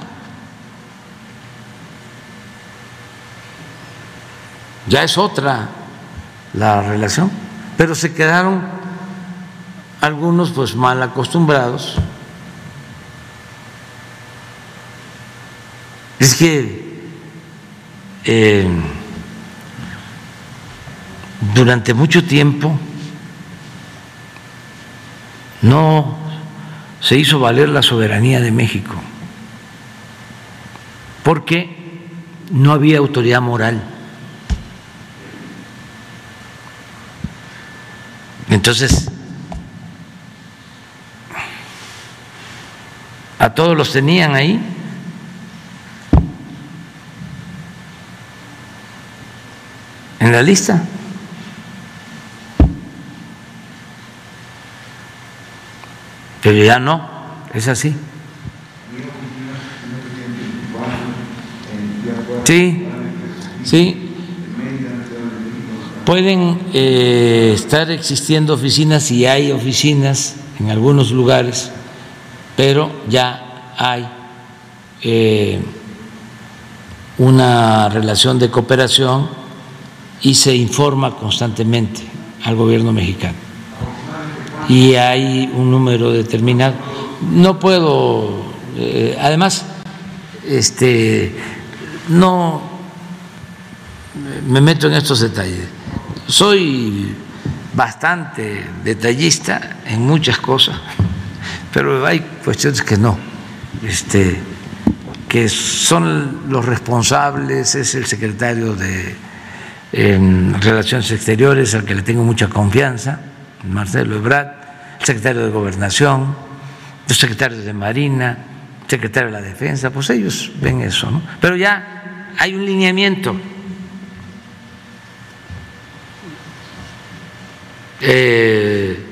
Ya es otra la relación, pero se quedaron algunos pues mal acostumbrados. Es que eh, durante mucho tiempo no se hizo valer la soberanía de México, porque no había autoridad moral. Entonces, a todos los tenían ahí. En la lista. Pero ya no, es así. Sí, sí. Pueden eh, estar existiendo oficinas y hay oficinas en algunos lugares, pero ya hay eh, una relación de cooperación y se informa constantemente al gobierno mexicano. Y hay un número determinado. No puedo, eh, además, este, no me meto en estos detalles. Soy bastante detallista en muchas cosas, pero hay cuestiones que no, este, que son los responsables, es el secretario de Relaciones Exteriores, al que le tengo mucha confianza, Marcelo Ebrard, secretario de Gobernación, los secretarios de Marina, secretario de la Defensa, pues ellos ven eso, ¿no? Pero ya hay un lineamiento. Eh,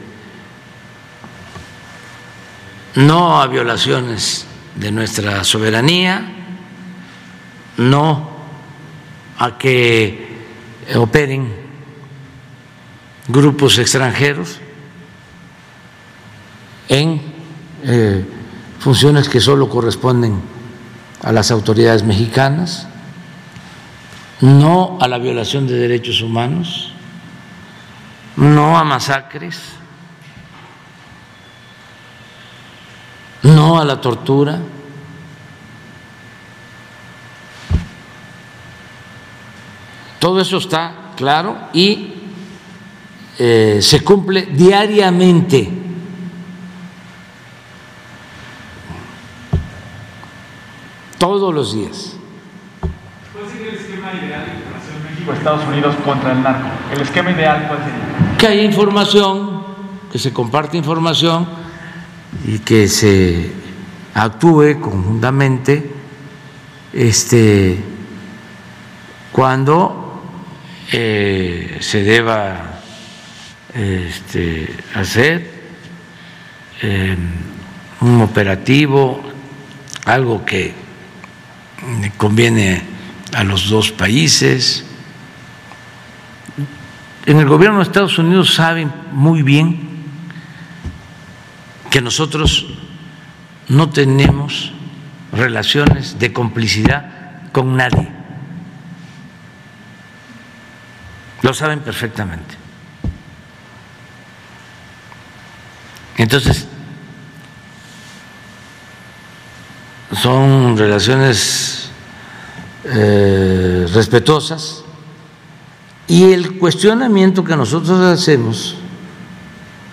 no a violaciones de nuestra soberanía, no a que operen grupos extranjeros en eh, funciones que solo corresponden a las autoridades mexicanas no a la violación de derechos humanos, no a masacres, no a la tortura. Todo eso está claro y eh, se cumple diariamente. Todos los días.
¿Cuál sería el esquema ideal de información México-Estados Unidos contra el narco? ¿El esquema ideal cuál sería?
Que haya información, que se comparte información y que se actúe conjuntamente este, cuando eh, se deba este, hacer eh, un operativo, algo que conviene a los dos países. En el gobierno de Estados Unidos saben muy bien que nosotros no tenemos relaciones de complicidad con nadie. Lo saben perfectamente. Entonces, son relaciones eh, respetuosas y el cuestionamiento que nosotros hacemos,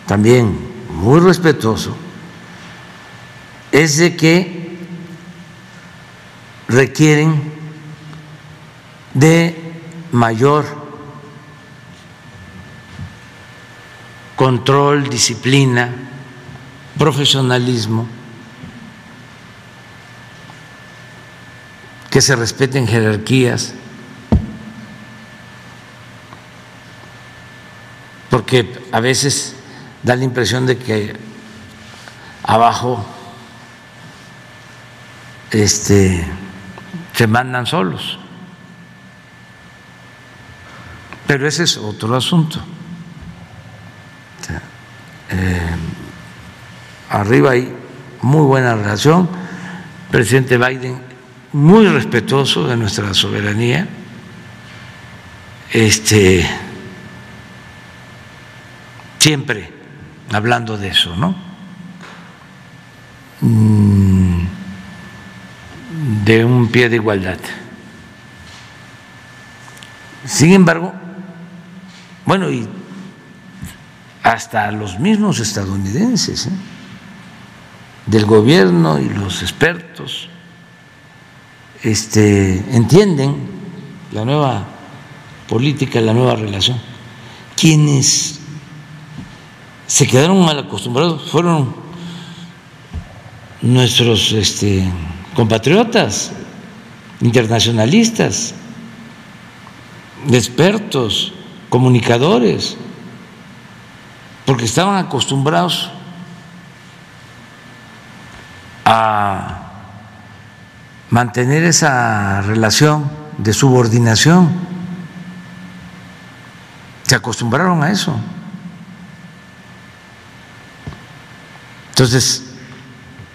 también muy respetuoso, es de que requieren de mayor control, disciplina, profesionalismo, que se respeten jerarquías, porque a veces da la impresión de que abajo este, se mandan solos. Pero ese es otro asunto. Eh, arriba hay muy buena relación. Presidente Biden muy respetuoso de nuestra soberanía. Este siempre hablando de eso, ¿no? Mm, de un pie de igualdad. Sin embargo, bueno, y hasta los mismos estadounidenses, ¿eh? del gobierno y los expertos, este, entienden la nueva política, la nueva relación. Quienes se quedaron mal acostumbrados fueron nuestros este, compatriotas internacionalistas, expertos, comunicadores, porque estaban acostumbrados a mantener esa relación de subordinación. Se acostumbraron a eso. Entonces,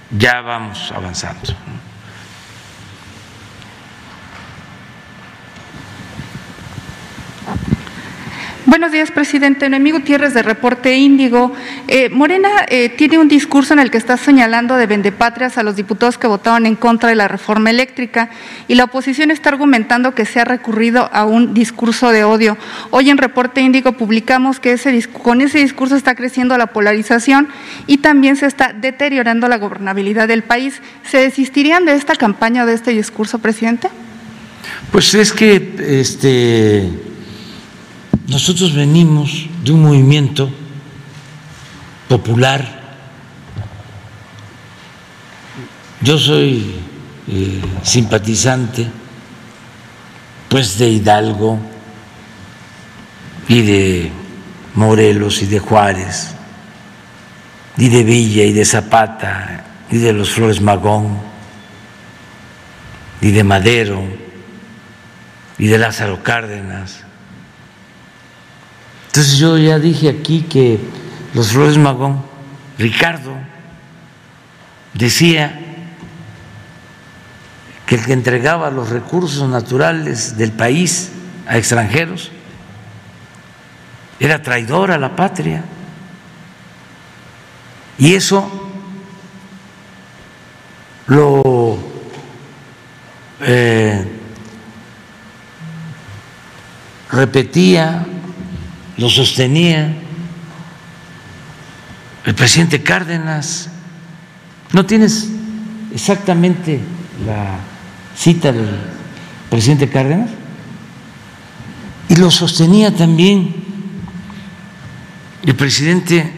ya vamos avanzando.
Buenos días, presidente. Noemí Gutiérrez de Reporte Índigo. Eh, Morena eh, tiene un discurso en el que está señalando de vendepatrias a los diputados que votaron en contra de la reforma eléctrica y la oposición está argumentando que se ha recurrido a un discurso de odio. Hoy en Reporte Índigo publicamos que con ese discurso está creciendo la polarización y también se está deteriorando la gobernabilidad del país. ¿Se desistirían de esta campaña o de este discurso, presidente?
Pues es que este nosotros venimos de un movimiento popular. Yo soy eh, simpatizante pues de Hidalgo y de Morelos y de Juárez y de Villa y de Zapata y de los Flores Magón y de Madero y de Lázaro Cárdenas entonces yo ya dije aquí que los Flores Magón, Ricardo, decía que el que entregaba los recursos naturales del país a extranjeros era traidor a la patria. Y eso lo eh, repetía, lo sostenía el presidente Cárdenas. ¿No tienes exactamente la cita del presidente Cárdenas? Y lo sostenía también el presidente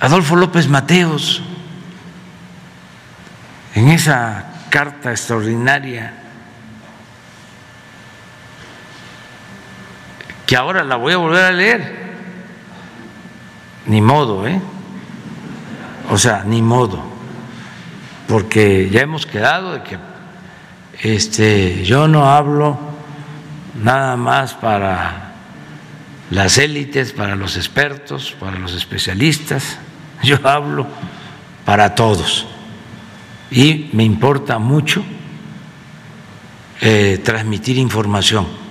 Adolfo López Mateos en esa carta extraordinaria que ahora la voy a volver a leer. Ni modo, ¿eh? O sea, ni modo. Porque ya hemos quedado de que este, yo no hablo nada más para las élites, para los expertos, para los especialistas, yo hablo para todos. Y me importa mucho eh, transmitir información.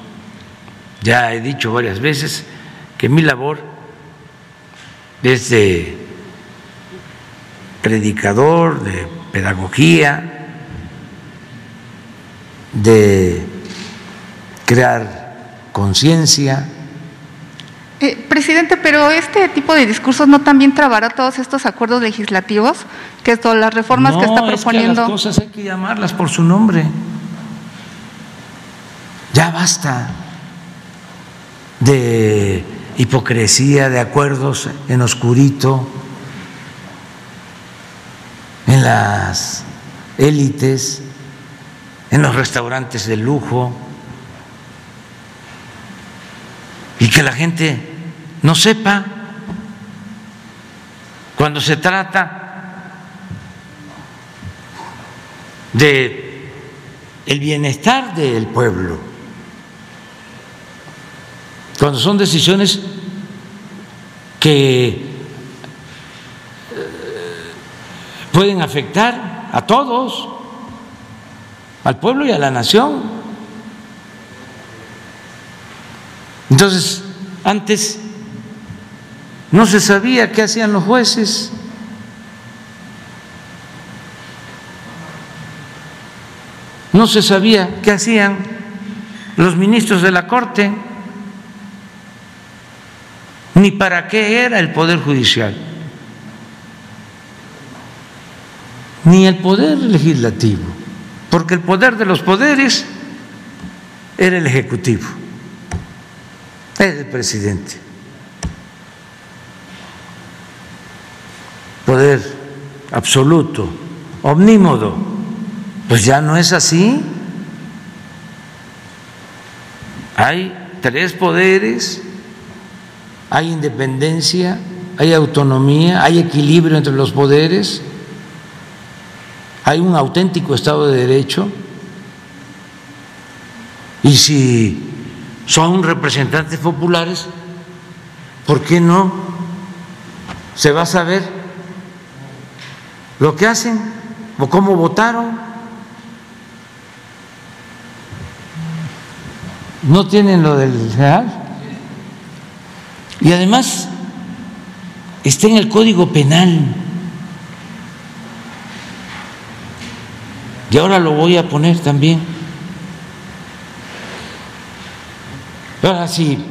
Ya he dicho varias veces que mi labor es de predicador, de pedagogía, de crear conciencia,
eh, presidente, pero este tipo de discursos no también trabará todos estos acuerdos legislativos, que son las reformas que está proponiendo.
Es que las cosas hay que llamarlas por su nombre. Ya basta de hipocresía, de acuerdos en oscurito, en las élites, en los restaurantes de lujo, y que la gente no sepa cuando se trata de el bienestar del pueblo, cuando son decisiones que eh, pueden afectar a todos, al pueblo y a la nación. Entonces, antes no se sabía qué hacían los jueces. No se sabía qué hacían los ministros de la Corte, ni para qué era el Poder Judicial, ni el Poder Legislativo, porque el poder de los poderes era el Ejecutivo, era el presidente. poder absoluto, omnímodo. Pues ya no es así. Hay tres poderes, hay independencia, hay autonomía, hay equilibrio entre los poderes, hay un auténtico Estado de Derecho. Y si son representantes populares, ¿por qué no se va a saber lo que hacen o cómo votaron. No tienen lo del real. Y además está en el Código Penal. Y ahora lo voy a poner también. Ahora sí,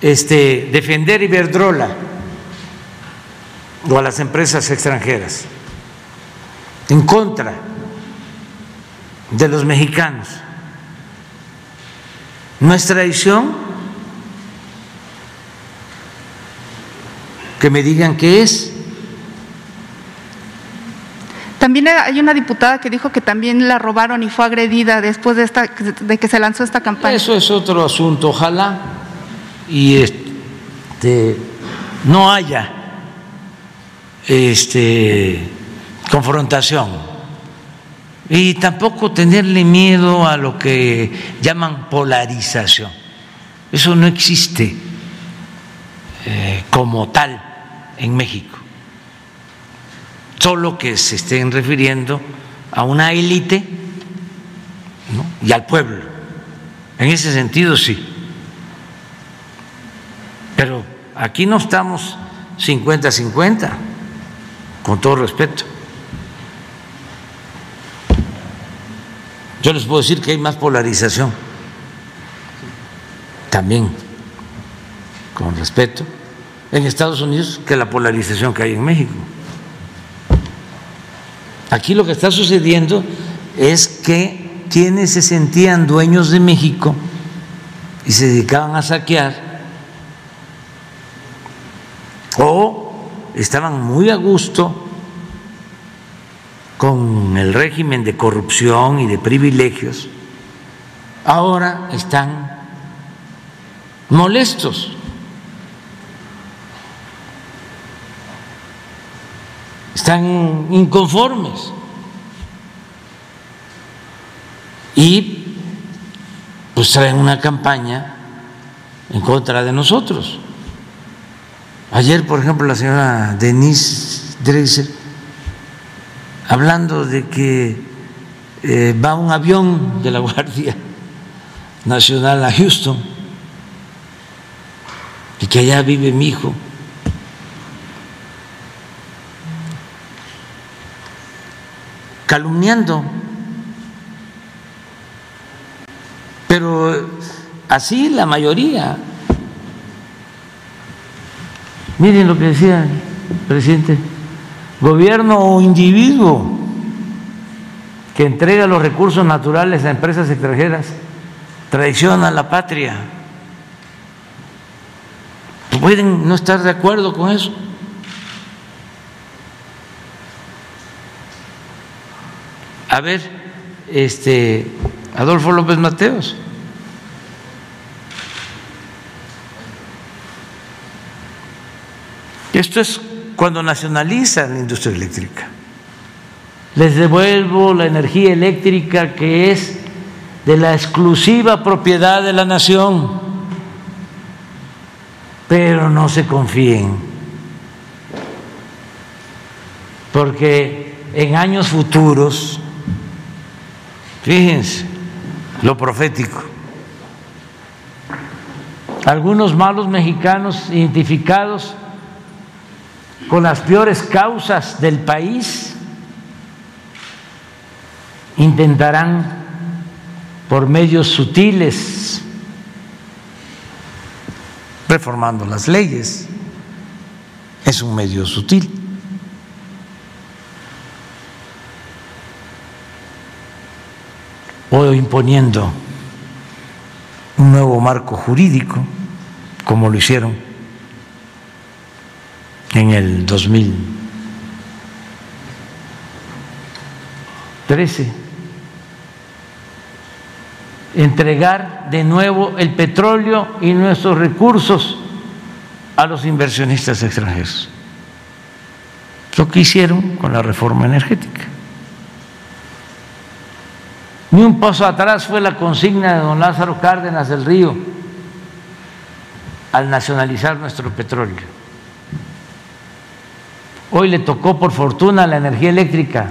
este, defender Iberdrola o a las empresas extranjeras en contra de los mexicanos. Nuestra tradición que me digan qué es.
También hay una diputada que dijo que también la robaron y fue agredida después de, esta, de que se lanzó esta campaña.
Eso es otro asunto, ojalá y este, no haya este confrontación y tampoco tenerle miedo a lo que llaman polarización. Eso no existe eh, como tal en México, solo que se estén refiriendo a una élite y al pueblo. En ese sentido sí. Pero aquí no estamos 50-50, con todo respeto. Yo les puedo decir que hay más polarización, también, con respeto, en Estados Unidos que la polarización que hay en México. Aquí lo que está sucediendo es que quienes se sentían dueños de México y se dedicaban a saquear, o estaban muy a gusto con el régimen de corrupción y de privilegios, ahora están molestos. Están inconformes. Y pues traen una campaña en contra de nosotros. Ayer, por ejemplo, la señora Denise Dreiser hablando de que eh, va un avión de la Guardia Nacional a Houston y que allá vive mi hijo. Calumniando. Pero así la mayoría. Miren lo que decía el presidente gobierno o individuo que entrega los recursos naturales a empresas extranjeras traiciona a la patria. Pueden no estar de acuerdo con eso. A ver, este Adolfo López Mateos. Esto es cuando nacionalizan la industria eléctrica. Les devuelvo la energía eléctrica que es de la exclusiva propiedad de la nación, pero no se confíen, porque en años futuros, fíjense lo profético, algunos malos mexicanos identificados con las peores causas del país, intentarán por medios sutiles, reformando las leyes, es un medio sutil. O imponiendo un nuevo marco jurídico, como lo hicieron en el 2013. Entregar de nuevo el petróleo y nuestros recursos a los inversionistas extranjeros. Lo que hicieron con la reforma energética. Ni un paso atrás fue la consigna de don Lázaro Cárdenas del Río al nacionalizar nuestro petróleo. Hoy le tocó por fortuna la energía eléctrica,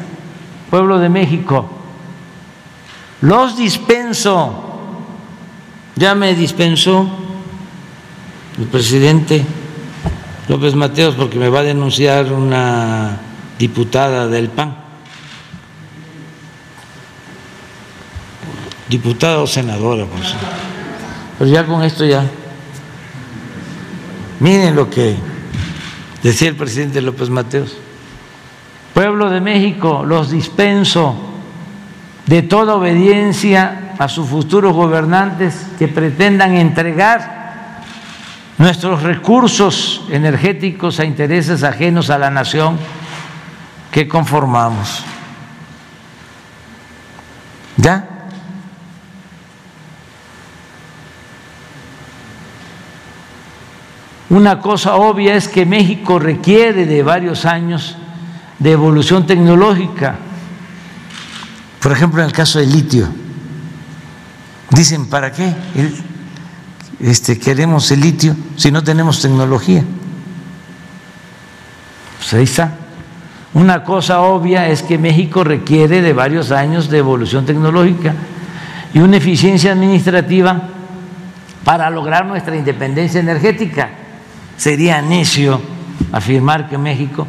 pueblo de México. Los dispenso. Ya me dispensó el presidente López Mateos porque me va a denunciar una diputada del PAN. Diputada o senadora, por Pero ya con esto ya. Miren lo que decía el presidente López Mateos. Pueblo de México, los dispenso de toda obediencia a sus futuros gobernantes que pretendan entregar nuestros recursos energéticos a intereses ajenos a la nación que conformamos. ¿Ya? Una cosa obvia es que México requiere de varios años de evolución tecnológica. Por ejemplo, en el caso del litio, dicen, ¿para qué este, queremos el litio si no tenemos tecnología? Pues ahí está. Una cosa obvia es que México requiere de varios años de evolución tecnológica y una eficiencia administrativa para lograr nuestra independencia energética. Sería necio afirmar que México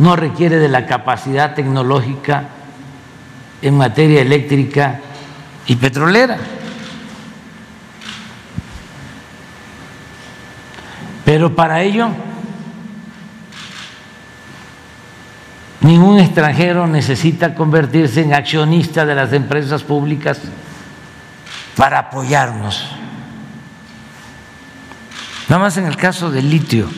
no requiere de la capacidad tecnológica en materia eléctrica y petrolera. Pero para ello ningún extranjero necesita convertirse en accionista de las empresas públicas para apoyarnos. Nada más en el caso del litio.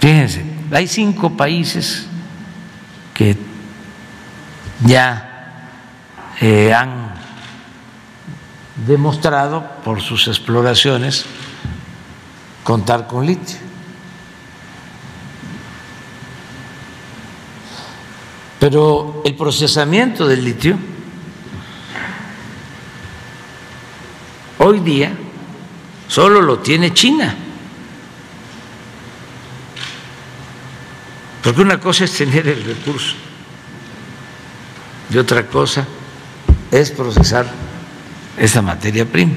Fíjense, hay cinco países que ya eh, han demostrado por sus exploraciones contar con litio. Pero el procesamiento del litio hoy día solo lo tiene China. Porque una cosa es tener el recurso y otra cosa es procesar esa materia prima.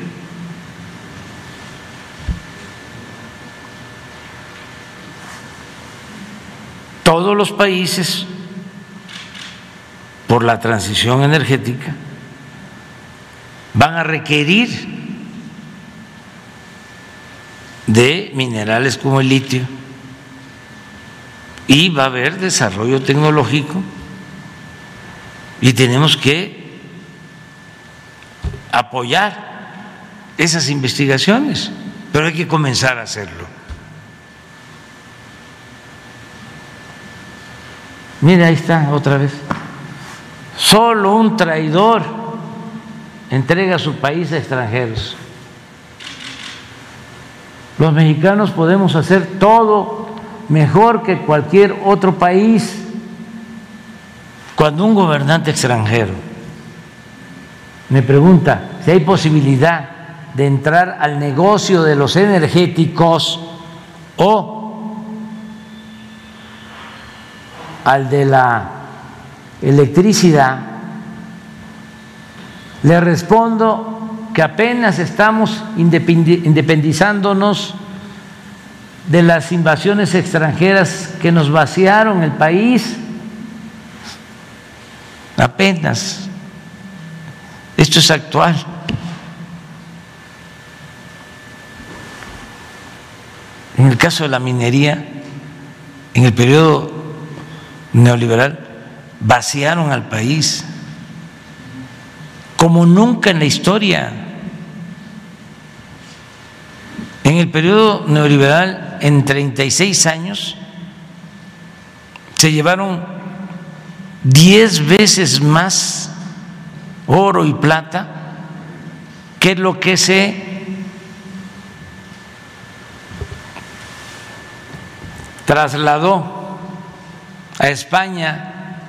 Todos los países, por la transición energética, van a requerir de minerales como el litio y va a haber desarrollo tecnológico y tenemos que apoyar esas investigaciones, pero hay que comenzar a hacerlo. Mira, ahí está otra vez. Solo un traidor entrega su país a extranjeros. Los mexicanos podemos hacer todo mejor que cualquier otro país. Cuando un gobernante extranjero me pregunta si hay posibilidad de entrar al negocio de los energéticos o al de la electricidad, le respondo que apenas estamos independizándonos de las invasiones extranjeras que nos vaciaron el país, apenas. Esto es actual. En el caso de la minería, en el periodo neoliberal, vaciaron al país como nunca en la historia. En el periodo neoliberal, en 36 años, se llevaron 10 veces más oro y plata, que lo que se trasladó a España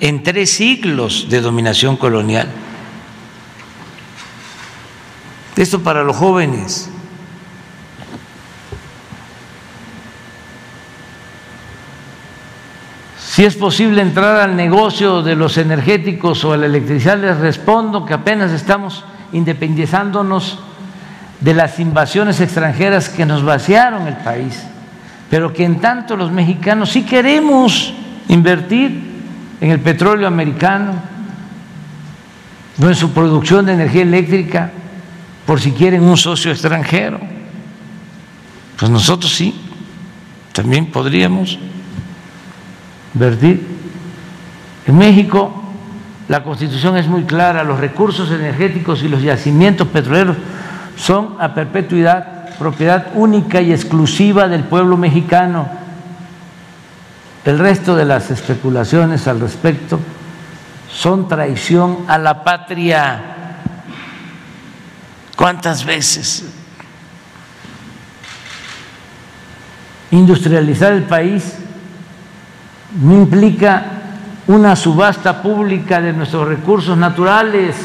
en tres siglos de dominación colonial. Esto para los jóvenes. Si es posible entrar al negocio de los energéticos o a la electricidad, les respondo que apenas estamos independizándonos de las invasiones extranjeras que nos vaciaron el país, pero que en tanto los mexicanos sí queremos invertir en el petróleo americano, no en su producción de energía eléctrica, por si quieren un socio extranjero. Pues nosotros sí, también podríamos. En México la constitución es muy clara, los recursos energéticos y los yacimientos petroleros son a perpetuidad propiedad única y exclusiva del pueblo mexicano. El resto de las especulaciones al respecto son traición a la patria. ¿Cuántas veces? Industrializar el país no implica una subasta pública de nuestros recursos naturales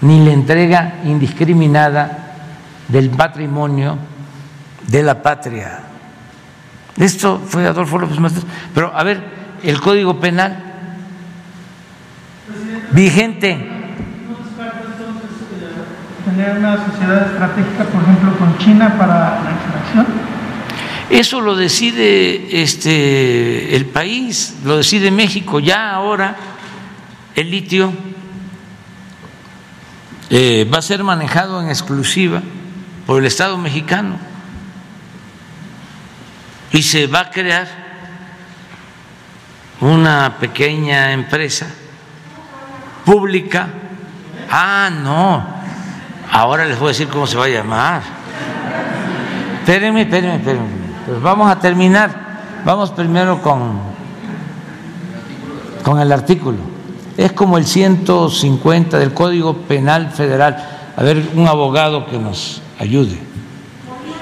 ni la entrega indiscriminada del patrimonio de la patria. Esto fue Adolfo López Mateos. Pero a ver, el Código Penal. Vigente.
Tener una sociedad estratégica, por ejemplo, con China para la extracción?
Eso lo decide este, el país, lo decide México. Ya ahora el litio eh, va a ser manejado en exclusiva por el Estado mexicano y se va a crear una pequeña empresa pública. Ah, no, ahora les voy a decir cómo se va a llamar. Espérenme, espérenme, espérenme. Pues vamos a terminar. Vamos primero con, con el artículo. Es como el 150 del Código Penal Federal. A ver, un abogado que nos ayude.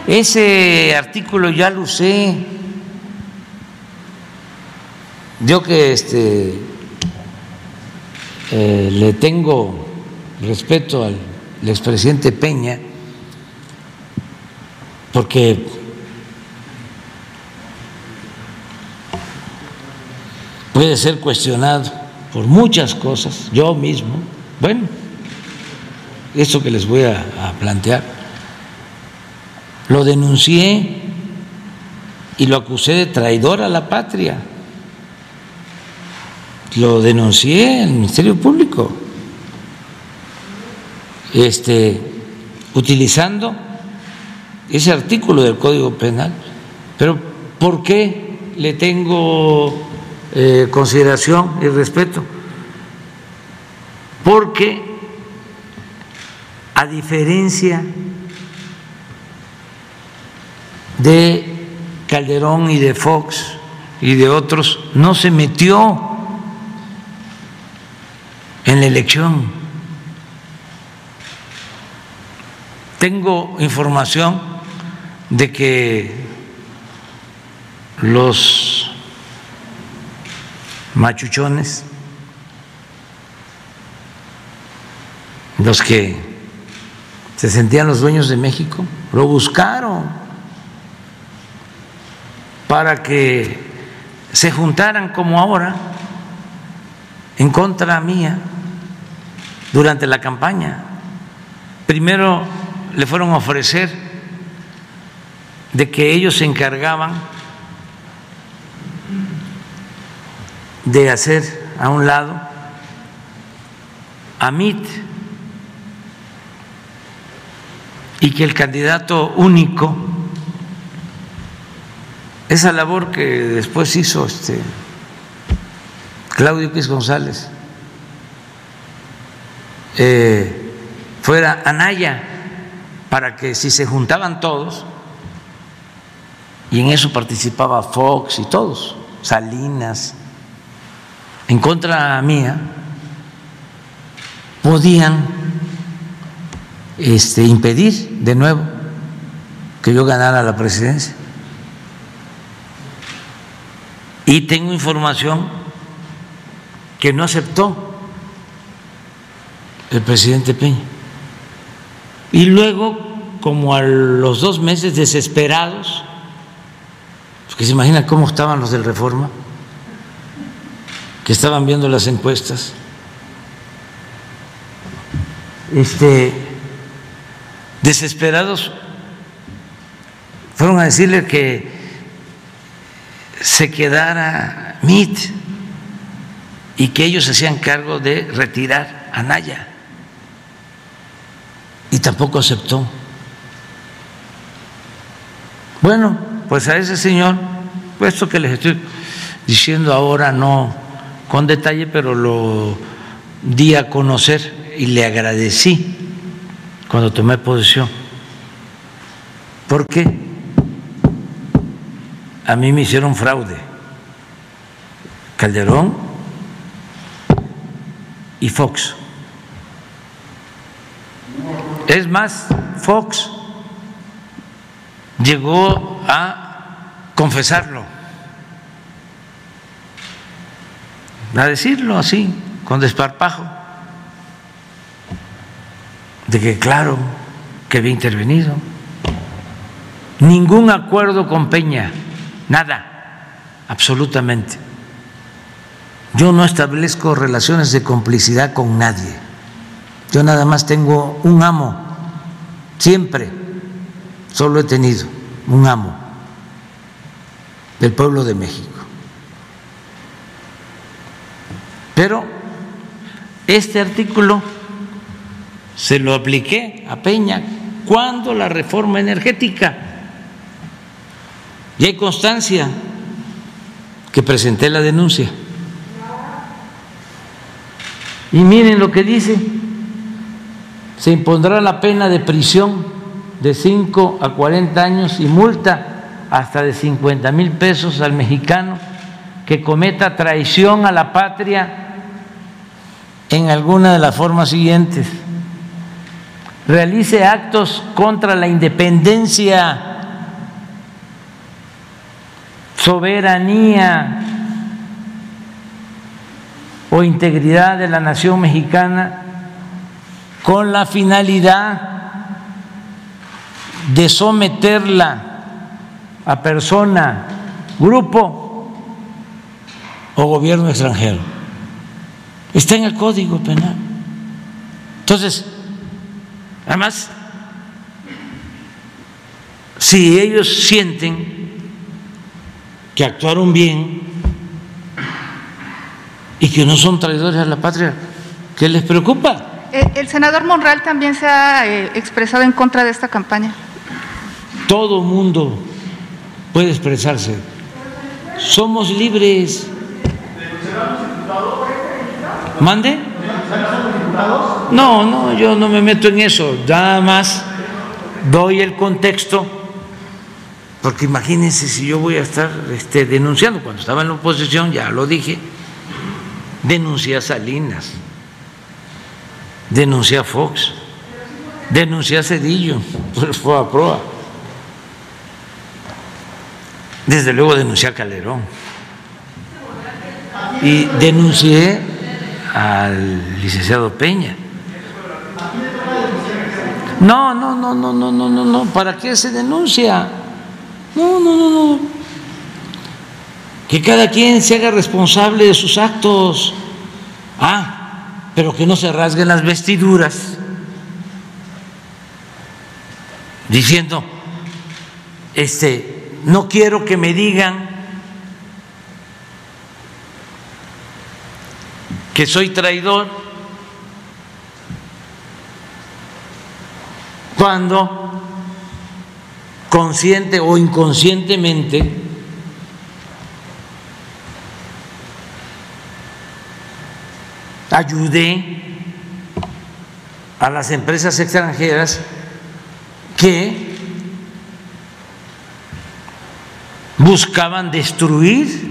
Ese artículo ya lo usé. Yo que este eh, le tengo respeto al expresidente Peña, porque puede ser cuestionado por muchas cosas, yo mismo, bueno, eso que les voy a, a plantear, lo denuncié y lo acusé de traidor a la patria, lo denuncié al Ministerio Público, este, utilizando ese artículo del Código Penal, pero ¿por qué le tengo eh, consideración y respeto, porque a diferencia de Calderón y de Fox y de otros, no se metió en la elección. Tengo información de que los machuchones, los que se sentían los dueños de México, lo buscaron para que se juntaran como ahora en contra mía durante la campaña. Primero le fueron a ofrecer de que ellos se encargaban de hacer a un lado a MIT y que el candidato único, esa labor que después hizo este Claudio Piz González, eh, fuera Anaya, para que si se juntaban todos, y en eso participaba Fox y todos, Salinas, en contra mía podían este, impedir de nuevo que yo ganara la presidencia. Y tengo información que no aceptó el presidente Peña. Y luego, como a los dos meses desesperados, porque se imagina cómo estaban los del Reforma, que estaban viendo las encuestas, este, desesperados, fueron a decirle que se quedara MIT y que ellos se hacían cargo de retirar a Naya. Y tampoco aceptó. Bueno, pues a ese señor, puesto que les estoy diciendo ahora no con detalle, pero lo di a conocer y le agradecí cuando tomé posesión. Porque a mí me hicieron fraude. Calderón y Fox. Es más, Fox llegó a confesarlo. a decirlo así, con desparpajo, de que claro que había intervenido. Ningún acuerdo con Peña, nada, absolutamente. Yo no establezco relaciones de complicidad con nadie. Yo nada más tengo un amo, siempre. Solo he tenido un amo del pueblo de México. Pero este artículo se lo apliqué a Peña cuando la reforma energética. Y hay constancia que presenté la denuncia. Y miren lo que dice, se impondrá la pena de prisión de 5 a 40 años y multa hasta de 50 mil pesos al mexicano que cometa traición a la patria en alguna de las formas siguientes. Realice actos contra la independencia, soberanía, o integridad de la nación mexicana con la finalidad de someterla a persona, grupo o gobierno extranjero. Está en el Código Penal. Entonces, además, si ellos sienten que actuaron bien, y que no son traidores a la patria. ¿Qué les preocupa?
Eh, el senador Monreal también se ha eh, expresado en contra de esta campaña.
Todo mundo puede expresarse. Somos libres. ¿Mande? No, no, yo no me meto en eso. Nada más doy el contexto, porque imagínense si yo voy a estar este, denunciando. Cuando estaba en la oposición, ya lo dije, denuncié a Salinas, denuncié a Fox, denuncié a Cedillo, pues fue a proa. Desde luego denuncié a Calderón. Y denuncié al licenciado Peña. No, no, no, no, no, no, no, no. ¿Para qué se denuncia? No, no, no, no que cada quien se haga responsable de sus actos. Ah, pero que no se rasguen las vestiduras diciendo, este, no quiero que me digan que soy traidor cuando consciente o inconscientemente ayudé a las empresas extranjeras que buscaban destruir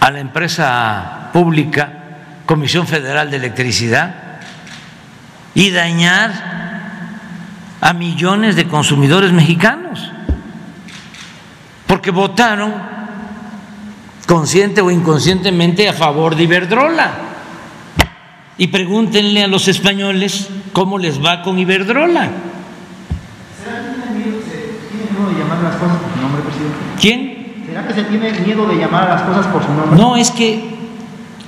a la empresa pública Comisión Federal de Electricidad y dañar a millones de consumidores mexicanos, porque votaron consciente o inconscientemente a favor de Iberdrola. Y pregúntenle a los españoles cómo les va con Iberdrola. ¿Quién?
¿Será que se tiene miedo de llamar a las cosas por su nombre?
No, es que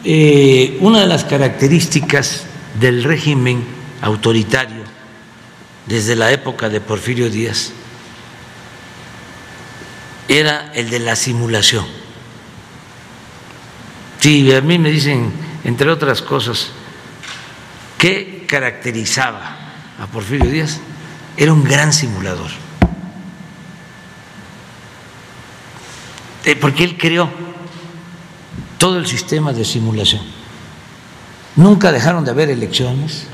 eh, una de las características del régimen autoritario desde la época de Porfirio Díaz era el de la simulación. Sí, a mí me dicen, entre otras cosas, ¿qué caracterizaba a Porfirio Díaz? Era un gran simulador. Eh, porque él creó todo el sistema de simulación. Nunca dejaron de haber elecciones.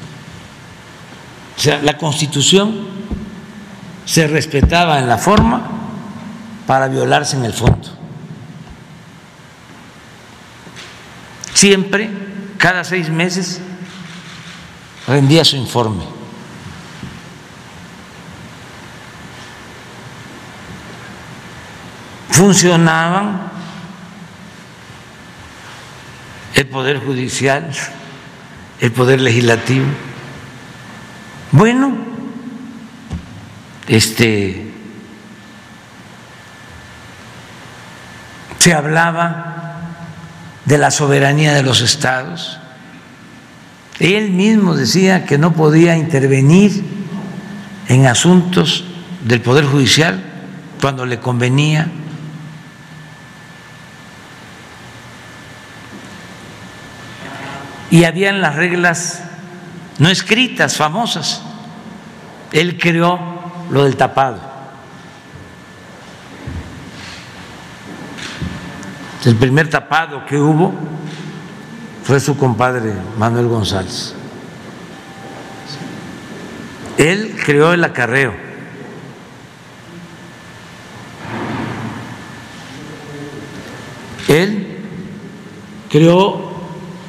O sea, la constitución se respetaba en la forma para violarse en el fondo. Siempre, cada seis meses, rendía su informe. Funcionaban el Poder Judicial, el Poder Legislativo. Bueno, este se hablaba de la soberanía de los estados. Él mismo decía que no podía intervenir en asuntos del Poder Judicial cuando le convenía. Y habían las reglas no escritas, famosas. Él creó lo del tapado. El primer tapado que hubo fue su compadre Manuel González. Él creó el acarreo. Él creó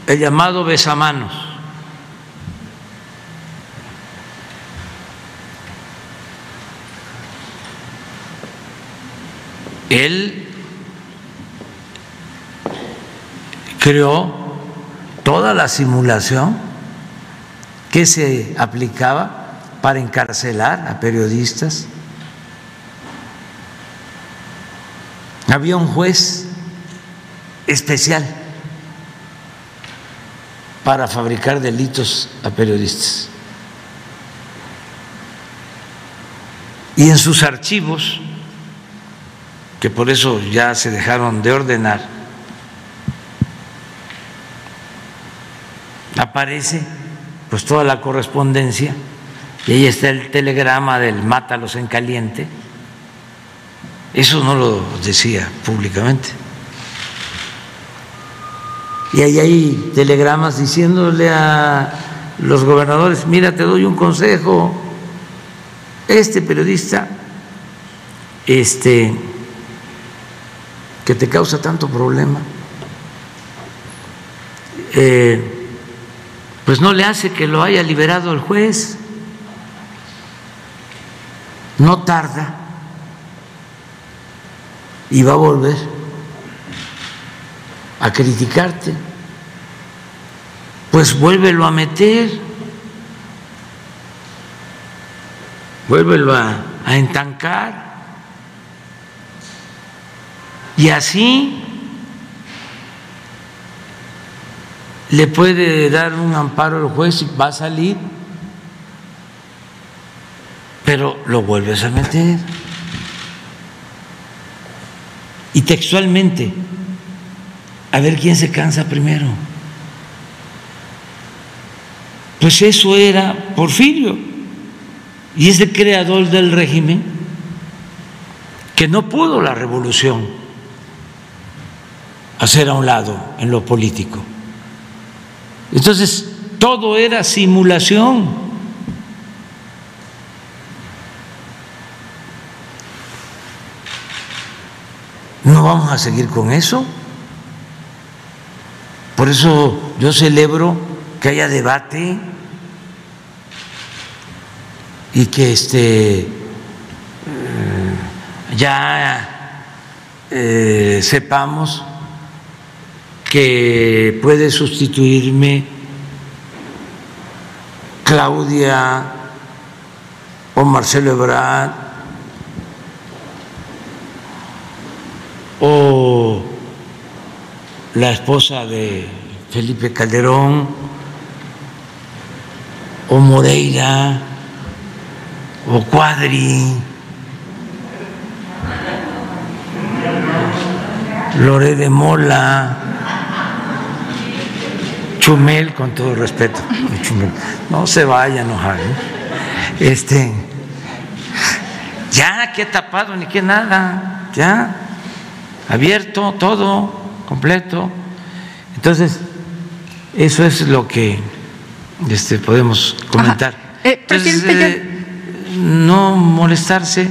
el llamado besamanos. Él creó toda la simulación que se aplicaba para encarcelar a periodistas. Había un juez especial para fabricar delitos a periodistas. Y en sus archivos, que por eso ya se dejaron de ordenar, aparece pues toda la correspondencia y ahí está el telegrama del mátalos en caliente. Eso no lo decía públicamente. Y ahí hay telegramas diciéndole a los gobernadores, mira, te doy un consejo, este periodista, este, que te causa tanto problema, eh, pues no le hace que lo haya liberado el juez. No tarda. Y va a volver a criticarte, pues vuélvelo a meter, vuélvelo a, a entancar. Y así le puede dar un amparo al juez y va a salir pero lo vuelves a meter. Y textualmente, a ver quién se cansa primero. Pues eso era Porfirio, y es el creador del régimen que no pudo la revolución hacer a un lado en lo político. Entonces, todo era simulación. ¿No vamos a seguir con eso? Por eso yo celebro que haya debate y que este eh, ya eh, sepamos que puede sustituirme Claudia o Marcelo Ebrard o la esposa de Felipe Calderón, o Moreira, o Cuadri, Lore de Mola, Chumel, con todo respeto, no se vaya a enojar, ¿eh? este, ya que tapado ni que nada, ya abierto, todo, completo. Entonces, eso es lo que este, podemos comentar.
Eh,
eh, no molestarse,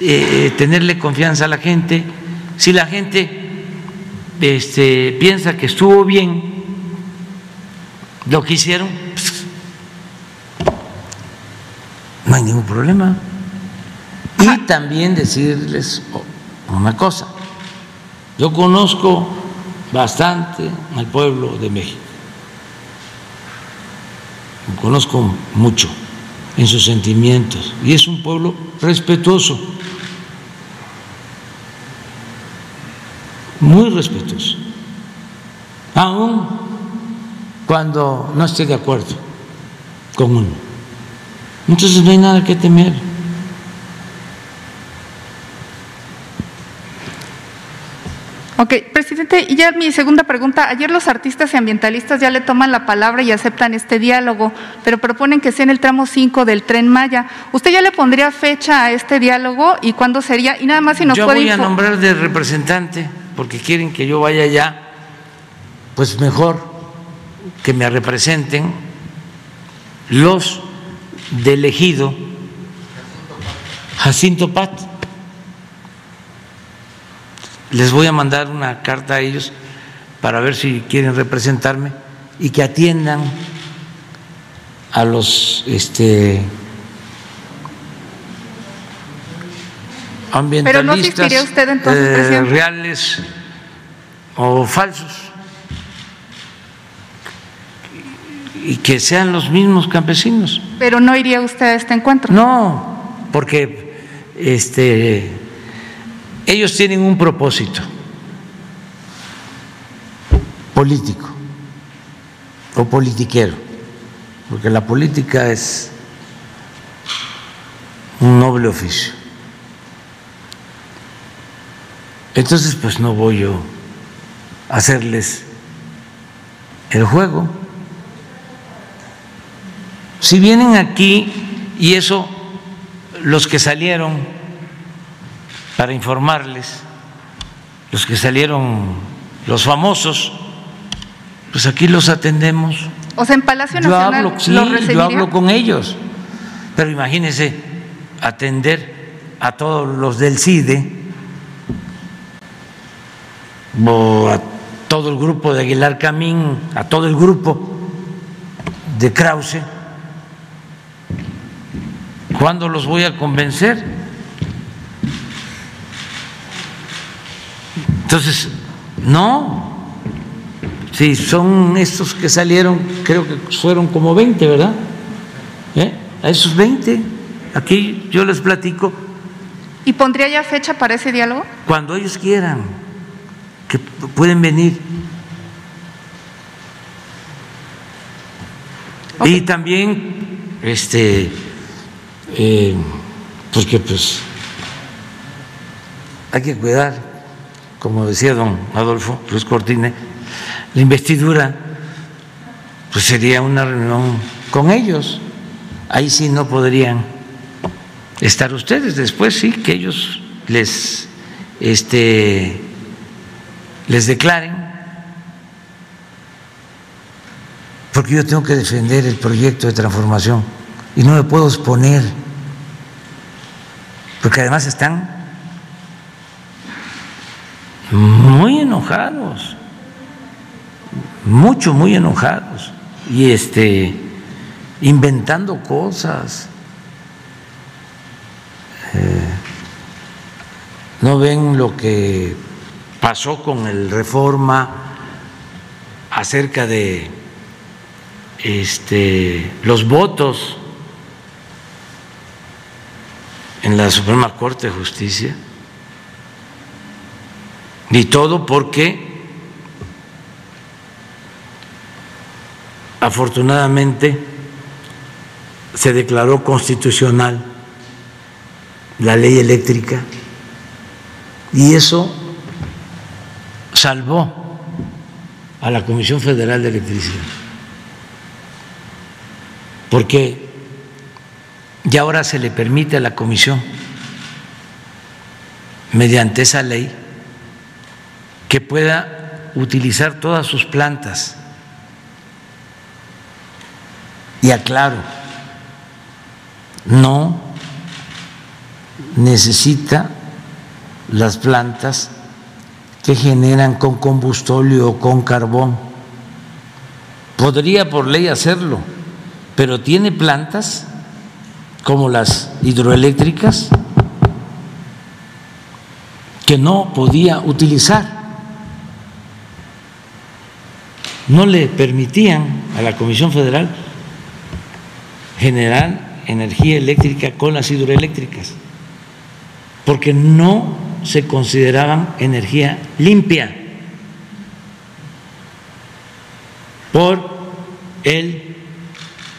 eh, tenerle confianza a la gente. Si la gente este, piensa que estuvo bien lo que hicieron, no hay ningún problema. Y también decirles una cosa, yo conozco bastante al pueblo de México, lo conozco mucho en sus sentimientos. Y es un pueblo respetuoso. muy respetuoso, aun cuando no esté de acuerdo con uno. Entonces no hay nada que temer.
Ok, presidente, y ya mi segunda pregunta. Ayer los artistas y ambientalistas ya le toman la palabra y aceptan este diálogo, pero proponen que sea en el tramo 5 del tren Maya. ¿Usted ya le pondría fecha a este diálogo y cuándo sería? Y nada más si nos
yo
puede
voy a nombrar de representante porque quieren que yo vaya allá, pues mejor que me representen los del ejido Jacinto Pat. Les voy a mandar una carta a ellos para ver si quieren representarme y que atiendan a los este ambientalistas
Pero no asistiría usted entonces,
eh, reales o falsos y que sean los mismos campesinos.
Pero no iría usted a este encuentro.
No, porque este ellos tienen un propósito político o politiquero, porque la política es un noble oficio. Entonces, pues no voy yo a hacerles el juego. Si vienen aquí y eso, los que salieron para informarles, los que salieron, los famosos, pues aquí los atendemos.
O sea, en Palacio
Yo
Nacional
hablo, sí,
los
yo hablo con ellos, pero imagínense atender a todos los del CIDE o a todo el grupo de Aguilar Camín, a todo el grupo de Krause. ¿Cuándo los voy a convencer? Entonces, no, si son estos que salieron, creo que fueron como 20, ¿verdad? ¿Eh? A esos 20, aquí yo les platico
¿Y pondría ya fecha para ese diálogo?
cuando ellos quieran, que pueden venir. Y también, este, eh, porque pues hay que cuidar, como decía don Adolfo Luis Cortine, la investidura, pues sería una reunión con ellos. Ahí sí no podrían estar ustedes, después sí que ellos les, este, les declaren, porque yo tengo que defender el proyecto de transformación y no me puedo exponer, porque además están muy enojados, mucho, muy enojados, y este, inventando cosas. Eh, no ven lo que pasó con el reforma acerca de este, los votos en la Suprema Corte de Justicia y todo porque afortunadamente se declaró constitucional la ley eléctrica y eso salvó a la Comisión Federal de Electricidad. Porque ya ahora se le permite a la Comisión, mediante esa ley, que pueda utilizar todas sus plantas. Y aclaro, no necesita las plantas que generan con combustóleo o con carbón. Podría por ley hacerlo, pero tiene plantas como las hidroeléctricas que no podía utilizar. No le permitían a la Comisión Federal generar energía eléctrica con las hidroeléctricas, porque no se consideraban energía limpia por el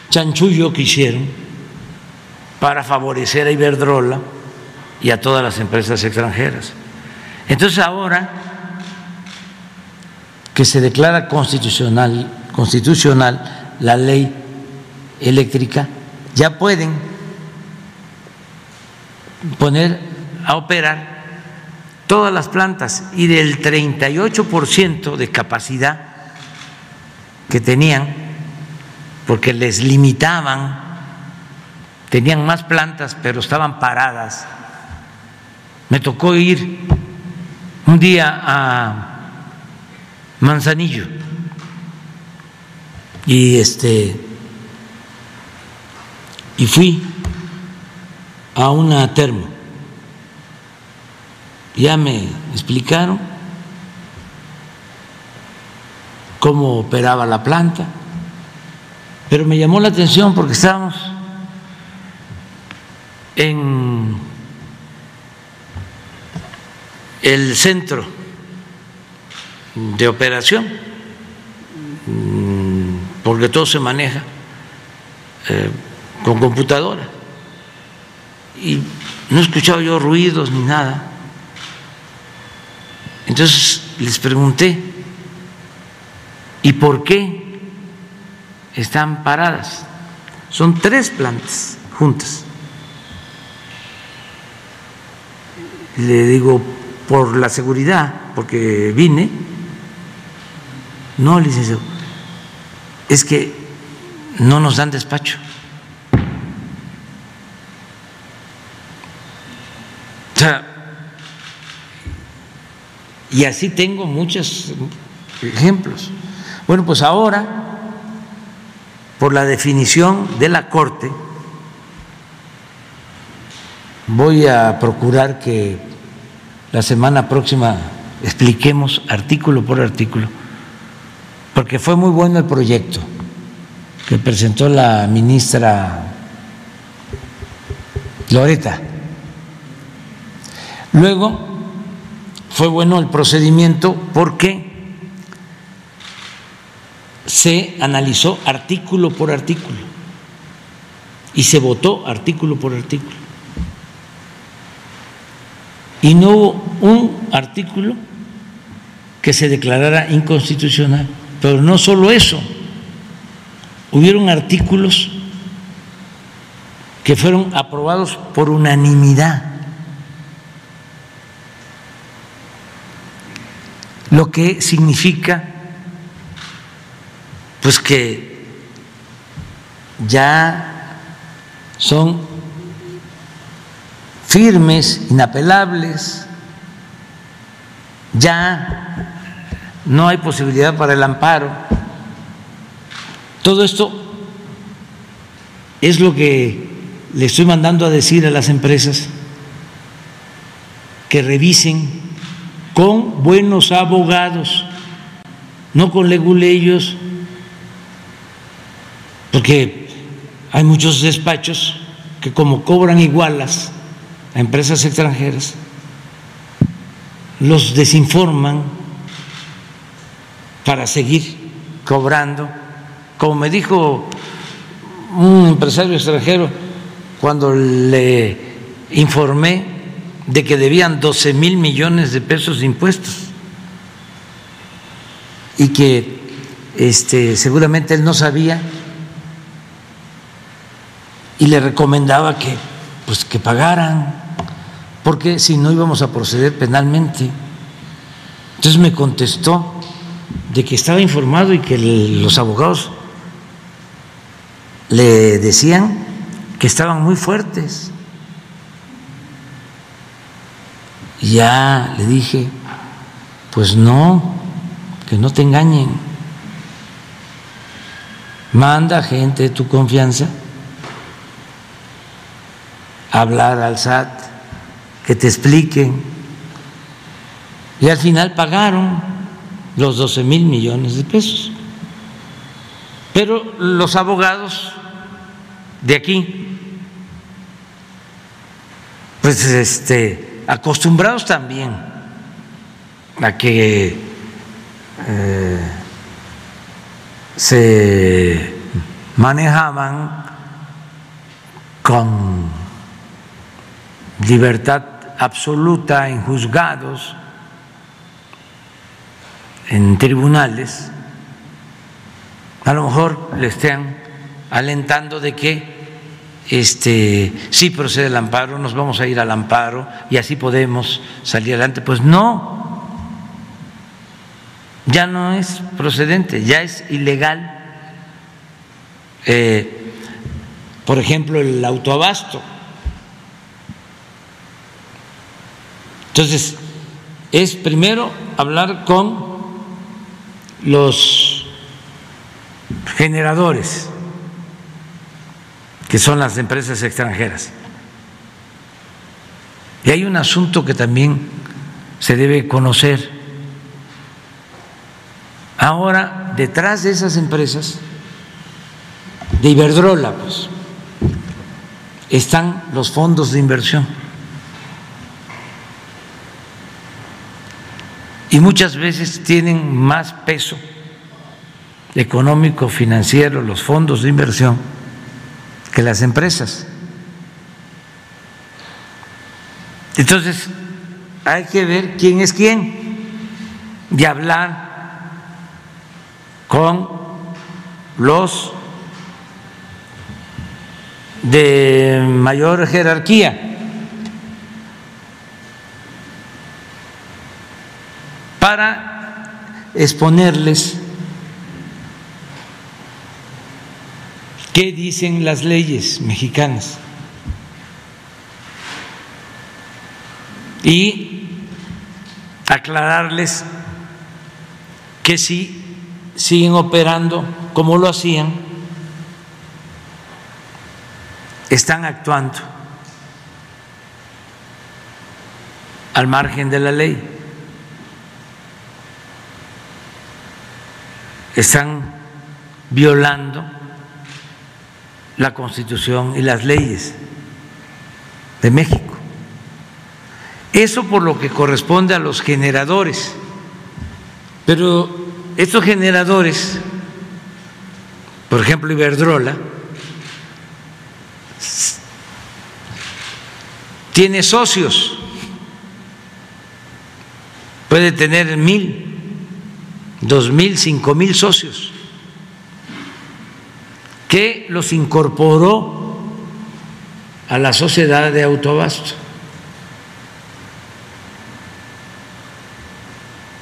chanchullo que hicieron para favorecer a Iberdrola y a todas las empresas extranjeras. Entonces ahora que se declara constitucional, constitucional la ley eléctrica, ya pueden poner a operar todas las plantas y del 38% de capacidad que tenían, porque les limitaban, tenían más plantas pero estaban paradas. Me tocó ir un día a Manzanillo y este y fui a una termo. Ya me explicaron cómo operaba la planta, pero me llamó la atención porque estábamos en el centro de operación, mm, porque todo se maneja eh, con computadora. Y no he escuchado yo ruidos ni nada. Entonces les pregunté, ¿y por qué están paradas? Son tres plantas juntas. Le digo, por la seguridad, porque vine. No, licenciado, es que no nos dan despacho. y así tengo muchos ejemplos. Bueno, pues ahora, por la definición de la Corte, voy a procurar que la semana próxima expliquemos artículo por artículo, porque fue muy bueno el proyecto que presentó la ministra Loreta. Luego fue bueno el procedimiento porque se analizó artículo por artículo y se votó artículo por artículo. Y no hubo un artículo que se declarara inconstitucional. Pero no solo eso, hubieron artículos que fueron aprobados por unanimidad. Lo que significa pues que ya son firmes, inapelables, ya no hay posibilidad para el amparo. Todo esto es lo que le estoy mandando a decir a las empresas que revisen con buenos abogados, no con leguleyos, porque hay muchos despachos que como cobran igualas empresas extranjeras, los desinforman para seguir cobrando. Como me dijo un empresario extranjero cuando le informé de que debían 12 mil millones de pesos de impuestos y que este, seguramente él no sabía y le recomendaba que, pues, que pagaran, porque si no íbamos a proceder penalmente. Entonces me contestó de que estaba informado y que los abogados le decían que estaban muy fuertes. Y ya le dije, pues no, que no te engañen. Manda gente de tu confianza hablar al SAT, que te expliquen. Y al final pagaron los 12 mil millones de pesos. Pero los abogados de aquí, pues este, acostumbrados también a que eh, se manejaban con libertad absoluta en juzgados, en tribunales, a lo mejor le estén alentando de que este sí procede el amparo, nos vamos a ir al amparo y así podemos salir adelante. Pues no, ya no es procedente, ya es ilegal. Eh, por ejemplo, el autoabasto. Entonces, es primero hablar con los generadores, que son las empresas extranjeras. Y hay un asunto que también se debe conocer. Ahora, detrás de esas empresas, de Iberdrola, pues, están los fondos de inversión. Y muchas veces tienen más peso económico, financiero, los fondos de inversión, que las empresas. Entonces, hay que ver quién es quién y hablar con los de mayor jerarquía. Para exponerles qué dicen las leyes mexicanas y aclararles que si siguen operando como lo hacían, están actuando al margen de la ley. Están violando la Constitución y las leyes de México. Eso por lo que corresponde a los generadores. Pero estos generadores, por ejemplo Iberdrola, tiene socios, puede tener mil dos mil, cinco mil socios, que los incorporó a la sociedad de autobasto.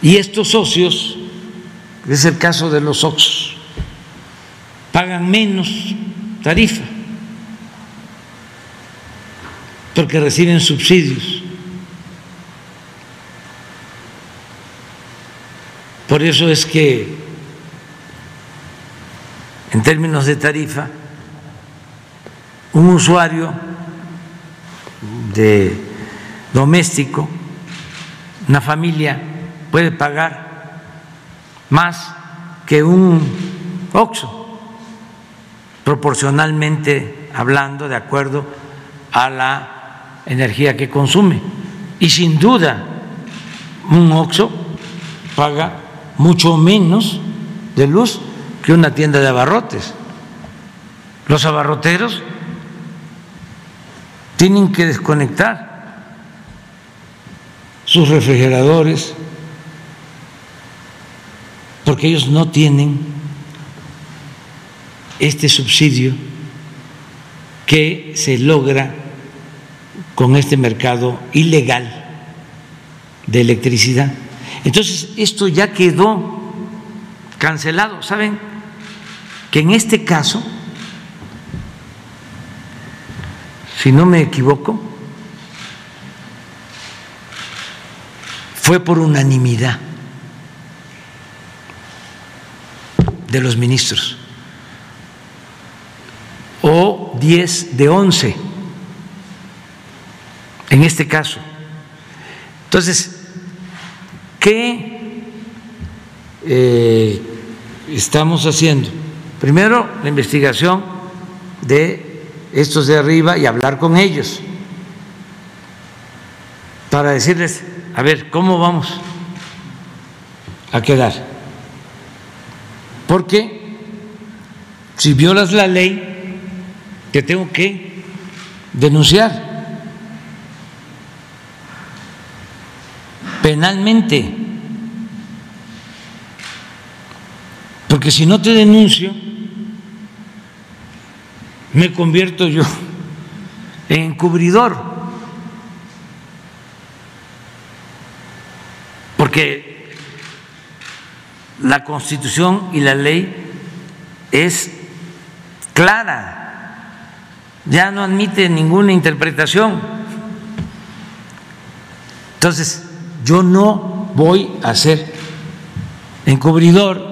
Y estos socios, es el caso de los Oxos, pagan menos tarifa porque reciben subsidios. Por eso es que en términos de tarifa, un usuario de doméstico, una familia puede pagar más que un OXO, proporcionalmente hablando, de acuerdo a la energía que consume. Y sin duda, un OXO paga mucho menos de luz que una tienda de abarrotes. Los abarroteros tienen que desconectar sus refrigeradores porque ellos no tienen este subsidio que se logra con este mercado ilegal de electricidad. Entonces, esto ya quedó cancelado. ¿Saben? Que en este caso, si no me equivoco, fue por unanimidad de los ministros, o 10 de 11 en este caso. Entonces, ¿Qué eh, estamos haciendo? Primero, la investigación de estos de arriba y hablar con ellos para decirles, a ver, ¿cómo vamos a quedar? Porque si violas la ley, te tengo que denunciar penalmente. Porque si no te denuncio, me convierto yo en encubridor. Porque la constitución y la ley es clara, ya no admite ninguna interpretación. Entonces, yo no voy a ser encubridor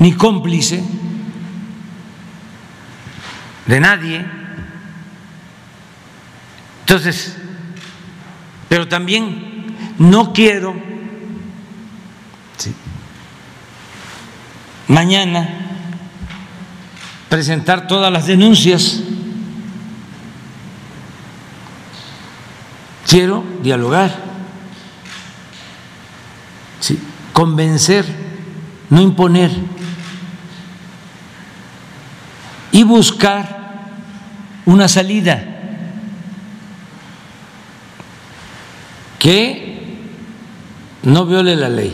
ni cómplice de nadie. Entonces, pero también no quiero mañana presentar todas las denuncias. Quiero dialogar, convencer, no imponer y buscar una salida que no viole la ley,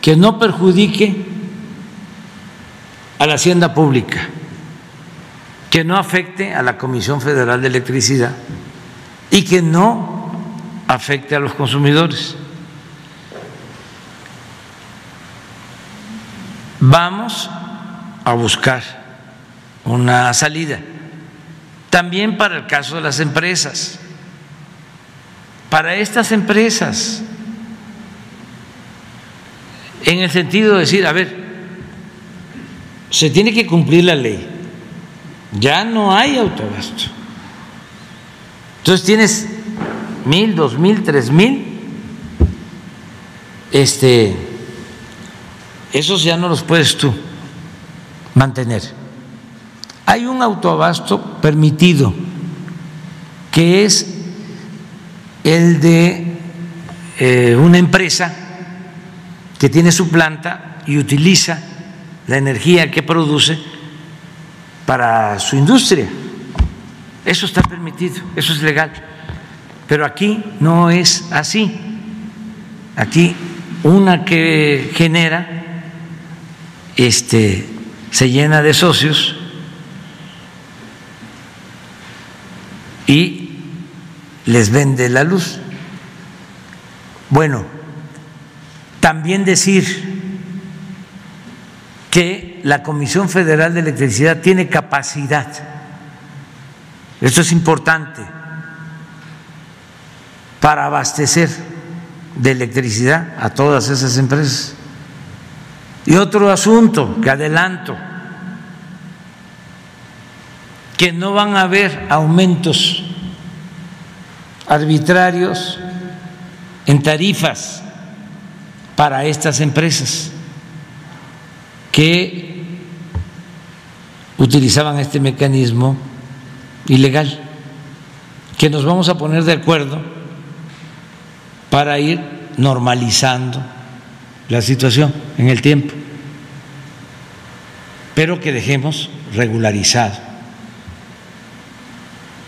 que no perjudique a la hacienda pública, que no afecte a la Comisión Federal de Electricidad y que no afecte a los consumidores. Vamos a buscar una salida. También para el caso de las empresas. Para estas empresas, en el sentido de decir, a ver, se tiene que cumplir la ley. Ya no hay autogasto. Entonces tienes mil, dos mil, tres mil, este, esos ya no los puedes tú mantener. Hay un autoabasto permitido que es el de eh, una empresa que tiene su planta y utiliza la energía que produce para su industria. Eso está permitido, eso es legal. Pero aquí no es así. Aquí una que genera este se llena de socios y les vende la luz. Bueno, también decir que la Comisión Federal de Electricidad tiene capacidad, esto es importante, para abastecer de electricidad a todas esas empresas. Y otro asunto que adelanto, que no van a haber aumentos arbitrarios en tarifas para estas empresas que utilizaban este mecanismo ilegal, que nos vamos a poner de acuerdo para ir normalizando la situación en el tiempo, pero que dejemos regularizado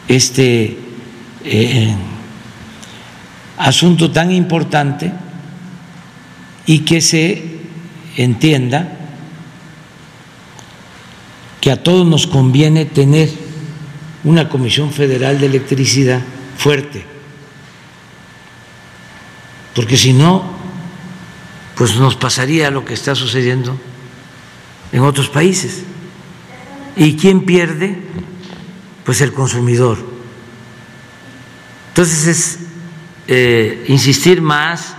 este eh, asunto tan importante y que se entienda que a todos nos conviene tener una Comisión Federal de Electricidad fuerte, porque si no, pues nos pasaría lo que está sucediendo en otros países. ¿Y quién pierde? Pues el consumidor. Entonces es eh, insistir más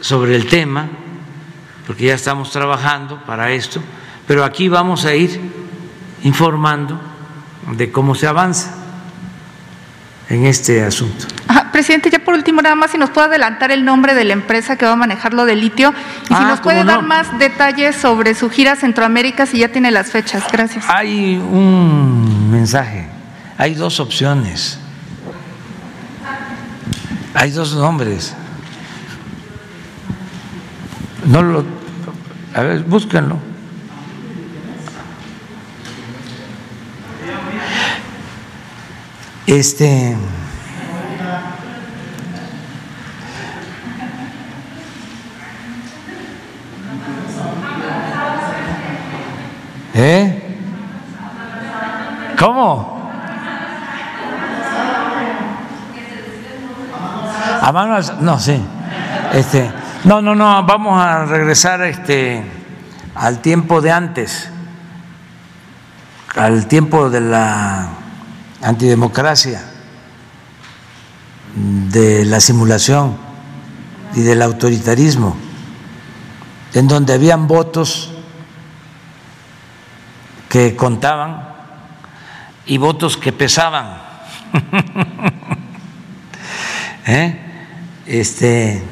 sobre el tema, porque ya estamos trabajando para esto pero aquí vamos a ir informando de cómo se avanza en este asunto.
presidente, ya por último, nada más si nos puede adelantar el nombre de la empresa que va a manejar lo de litio y si ah, nos puede dar más detalles sobre su gira a Centroamérica, si ya tiene las fechas. Gracias.
Hay un mensaje, hay dos opciones. Hay dos nombres. No lo. A ver, búsquenlo. Este. ¿Eh? ¿Cómo? A mano, no, sí. Este, no, no, no, vamos a regresar este, al tiempo de antes, al tiempo de la antidemocracia, de la simulación y del autoritarismo, en donde habían votos que contaban y votos que pesaban. ¿Eh? Este,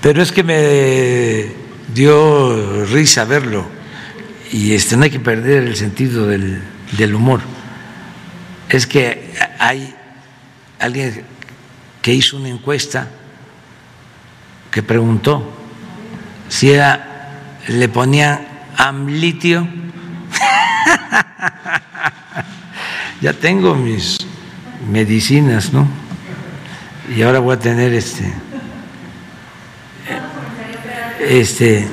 pero es que me dio risa verlo y este, no hay que perder el sentido del, del humor. Es que hay alguien que hizo una encuesta que preguntó si era, le ponía amlitio. ya tengo mis medicinas, ¿no? Y ahora voy a tener este este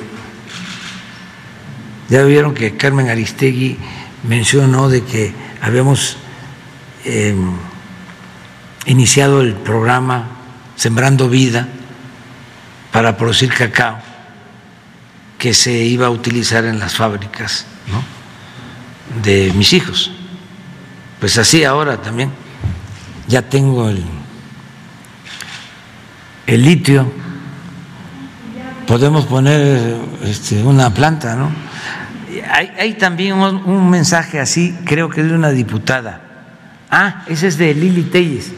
ya vieron que Carmen Aristegui mencionó de que habíamos em, iniciado el programa Sembrando Vida para producir cacao que se iba a utilizar en las fábricas de mis hijos. Pues así ahora también ya tengo el, el litio, podemos poner este, una planta, ¿no? Hay, también un, mensaje así, creo que de una diputada. Ah, ese es de Lili Telles,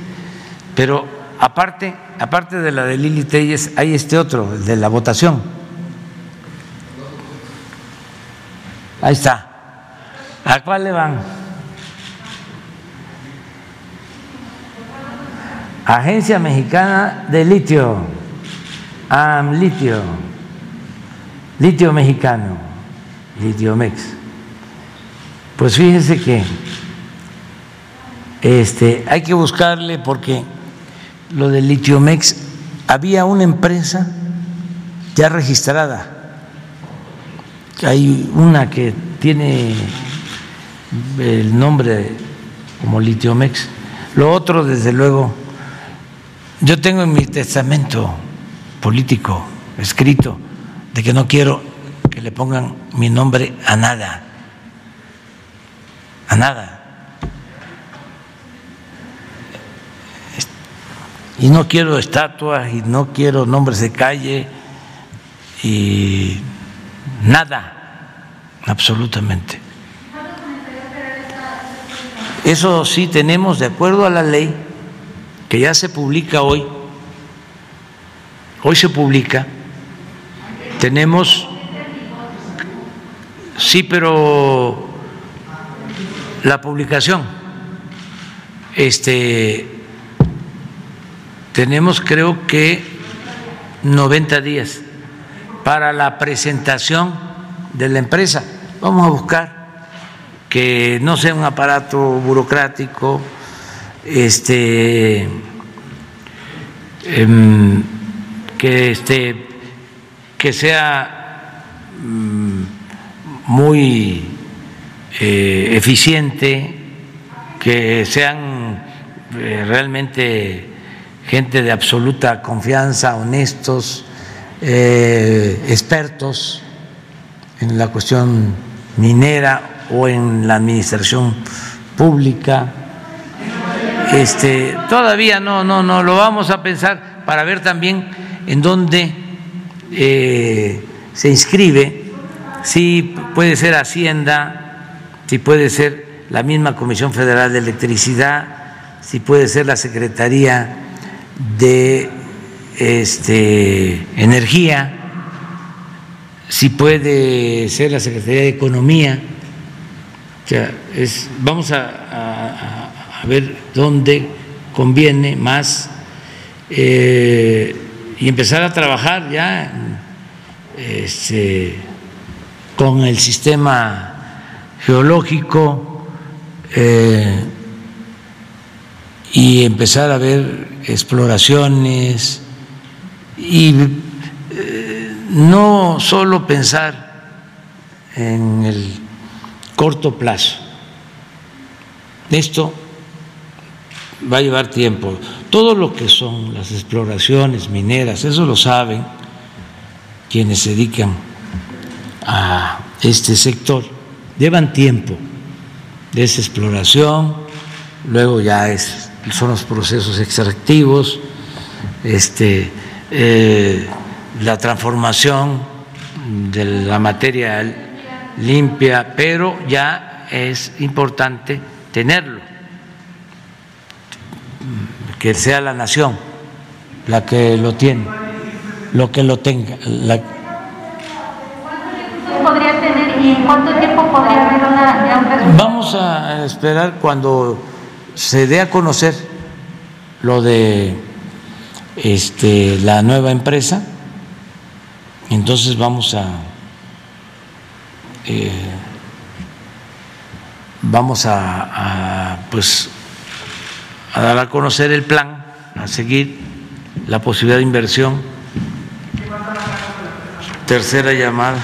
pero aparte, aparte de la de Lili Telles, hay este otro, el de la votación. Ahí está. ¿A cuál le van? Agencia Mexicana de Litio, AMLitio, litio mexicano, Litiomex. Pues fíjense que este, hay que buscarle porque lo del Litiomex había una empresa ya registrada. Hay una que tiene el nombre como Litiomex. Lo otro, desde luego, yo tengo en mi testamento político escrito de que no quiero que le pongan mi nombre a nada, a nada. Y no quiero estatuas y no quiero nombres de calle y nada, absolutamente. Eso sí tenemos, de acuerdo a la ley, que ya se publica hoy, hoy se publica, tenemos, sí, pero la publicación, este, tenemos creo que 90 días para la presentación de la empresa. Vamos a buscar que no sea un aparato burocrático, este, em, que, este, que sea mm, muy eh, eficiente, que sean eh, realmente gente de absoluta confianza, honestos, eh, expertos en la cuestión minera o en la administración pública. Este, todavía no, no, no, lo vamos a pensar para ver también en dónde se inscribe, si puede ser Hacienda, si puede ser la misma Comisión Federal de Electricidad, si puede ser la Secretaría de este, Energía, si puede ser la Secretaría de Economía. O sea, es, vamos a ver dónde conviene más eh, y empezar a trabajar ya este, con el sistema geológico eh, y empezar a ver exploraciones y eh, no solo pensar en el corto plazo. Esto va a llevar tiempo. Todo lo que son las exploraciones mineras, eso lo saben quienes se dedican a este sector, llevan tiempo de esa exploración, luego ya es, son los procesos extractivos, este, eh, la transformación de la materia limpia, pero ya es importante tenerlo, que sea la nación la que lo tiene, lo que lo tenga. La...
cuánto tiempo podría haber una,
Vamos a esperar cuando se dé a conocer lo de este, la nueva empresa, entonces vamos a eh, vamos a, pues a dar a conocer el plan, a seguir la posibilidad de inversión. Tercera llamada.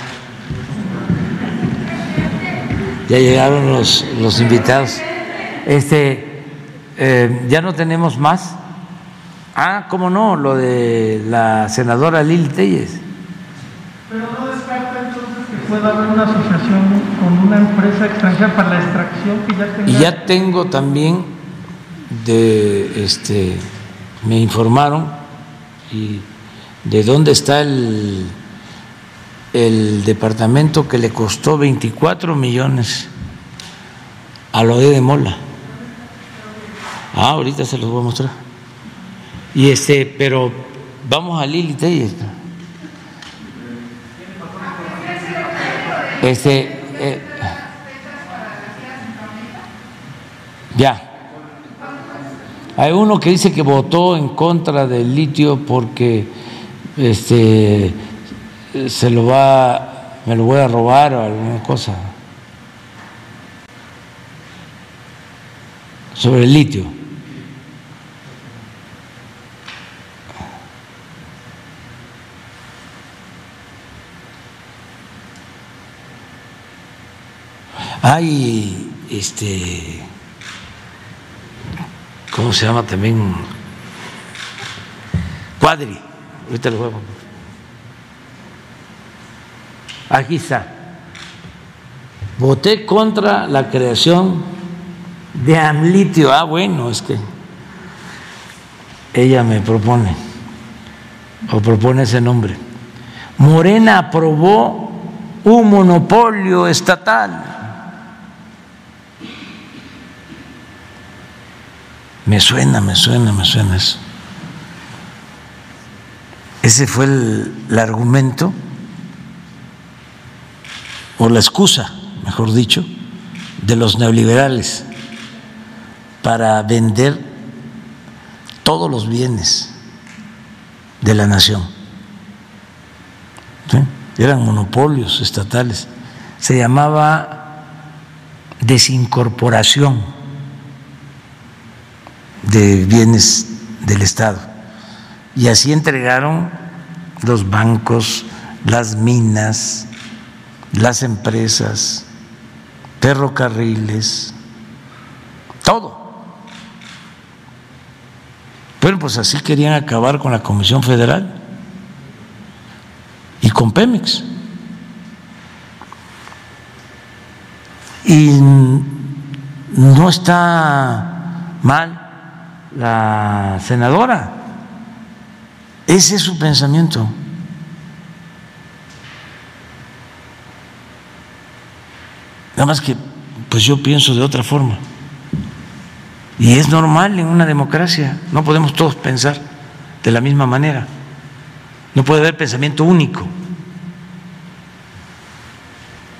Ya llegaron los, los invitados. Este, eh, ya no tenemos más. Ah, cómo no, lo de la senadora Lili Telles.
Pero no descarta entonces que pueda haber una asociación con una empresa extranjera para la extracción que ya tenga.
Y ya tengo también de este me informaron y de dónde está el el departamento que le costó 24 millones a lo de Mola. Ah, ahorita se los voy a mostrar. Y este, pero vamos a Lili. Este, eh, ya. Hay uno que dice que votó en contra del litio porque este se lo va, me lo voy a robar o alguna cosa. Sobre el litio. Hay este ¿cómo se llama también? Cuadri, ahorita lo voy a poner. Aquí está. Voté contra la creación de Amlitio. Ah, bueno, es que ella me propone o propone ese nombre. Morena aprobó un monopolio estatal. Me suena, me suena, me suena eso. Ese fue el, el argumento o la excusa, mejor dicho, de los neoliberales para vender todos los bienes de la nación. Eran monopolios estatales. Se llamaba desincorporación de bienes del Estado. Y así entregaron los bancos, las minas, las empresas, ferrocarriles, todo. Bueno, pues así querían acabar con la Comisión Federal y con Pemex. Y no está mal la senadora, ese es su pensamiento. Nada más que, pues yo pienso de otra forma. Y es normal en una democracia, no podemos todos pensar de la misma manera. No puede haber pensamiento único.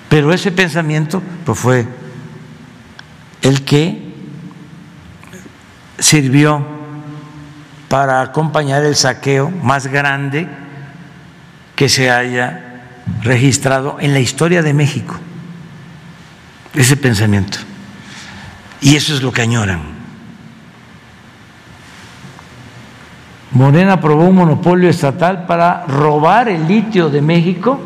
Pero ese pensamiento pues fue el que sirvió para acompañar el saqueo más grande que se haya registrado en la historia de México. Ese pensamiento. Y eso es lo que añoran. Morena aprobó un monopolio estatal para robar el litio de México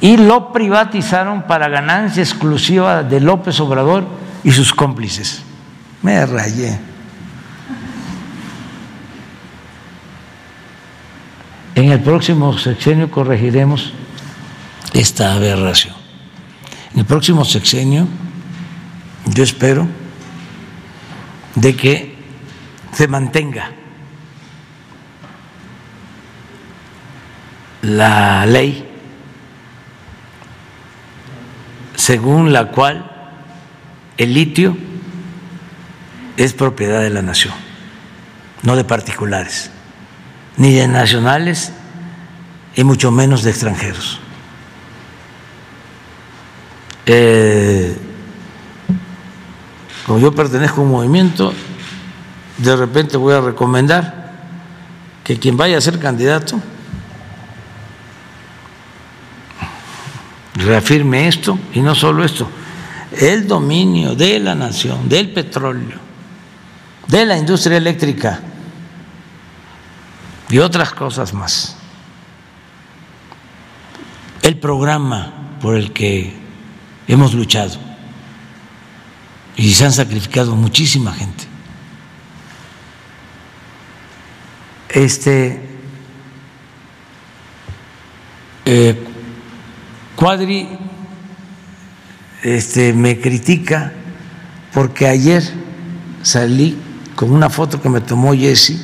y lo privatizaron para ganancia exclusiva de López Obrador y sus cómplices. Me rayé. En el próximo sexenio corregiremos esta aberración. En el próximo sexenio, yo espero de que se mantenga la ley según la cual el litio es propiedad de la nación, no de particulares, ni de nacionales y mucho menos de extranjeros. Eh, como yo pertenezco a un movimiento, de repente voy a recomendar que quien vaya a ser candidato reafirme esto y no solo esto, el dominio de la nación, del petróleo, de la industria eléctrica y otras cosas más. El programa por el que hemos luchado. Y se han sacrificado muchísima gente. Este eh, Cuadri este, me critica porque ayer salí con una foto que me tomó Jesse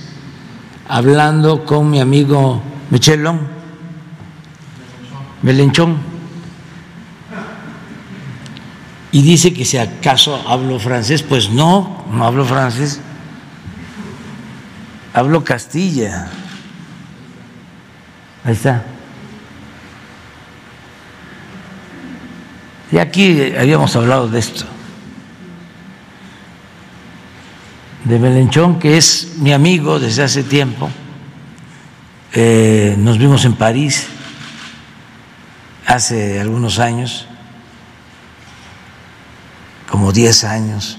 hablando con mi amigo Michelón, Melenchón, y dice que si acaso hablo francés, pues no, no hablo francés, hablo castilla. Ahí está. Y aquí habíamos hablado de esto, de Melenchón, que es mi amigo desde hace tiempo. Eh, nos vimos en París hace algunos años, como 10 años,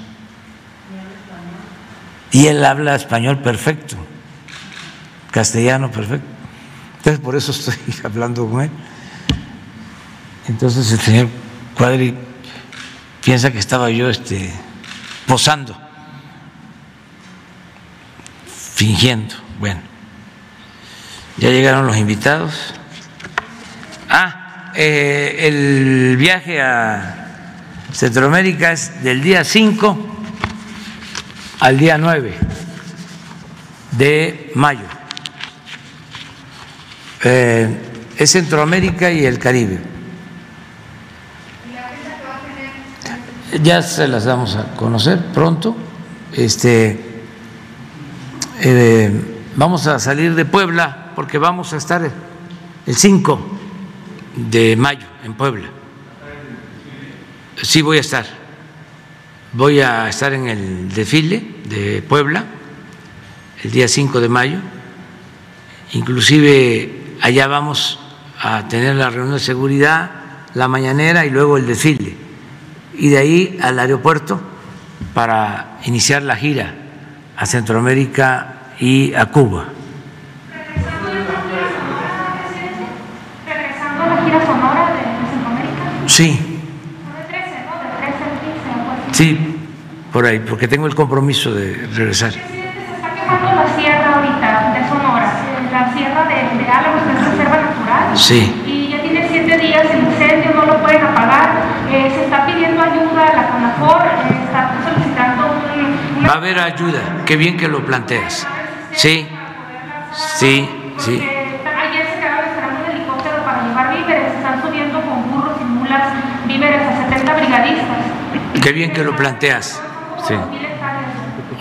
y él habla español perfecto, castellano perfecto. Entonces por eso estoy hablando con él. Entonces el señor Cuadri piensa que estaba yo este, posando, fingiendo. Bueno, ya llegaron los invitados. Ah, eh, el viaje a Centroamérica es del día 5 al día 9 de mayo. Eh, es Centroamérica y el Caribe. ya se las vamos a conocer pronto. Este, eh, vamos a salir de Puebla porque vamos a estar el 5 de mayo en Puebla. Sí voy a estar. Voy a estar en el desfile de Puebla el día 5 de mayo. Inclusive allá vamos a tener la reunión de seguridad, la mañanera y luego el desfile y de ahí al aeropuerto para iniciar la gira a Centroamérica y a Cuba.
¿Regresando a la gira sonora de Centroamérica?
Sí. Sí, por ahí, porque tengo el compromiso de regresar.
Se está quemando la sierra ahorita de Sonora, la sierra de, de Álamos, es reserva natural.
Sí.
Y ya tiene siete días el incendio, no lo pueden apagar. Eh, se está pidiendo ayuda a la CONAFOR, eh, está solicitando un,
Va a haber ayuda, qué bien que lo planteas. Sí, sí, sí.
Eh, ayer se quedaron esperando un helicóptero para llevar víveres, están subiendo con burros y mulas víveres a 70 brigadistas.
Qué bien que lo planteas. Sí.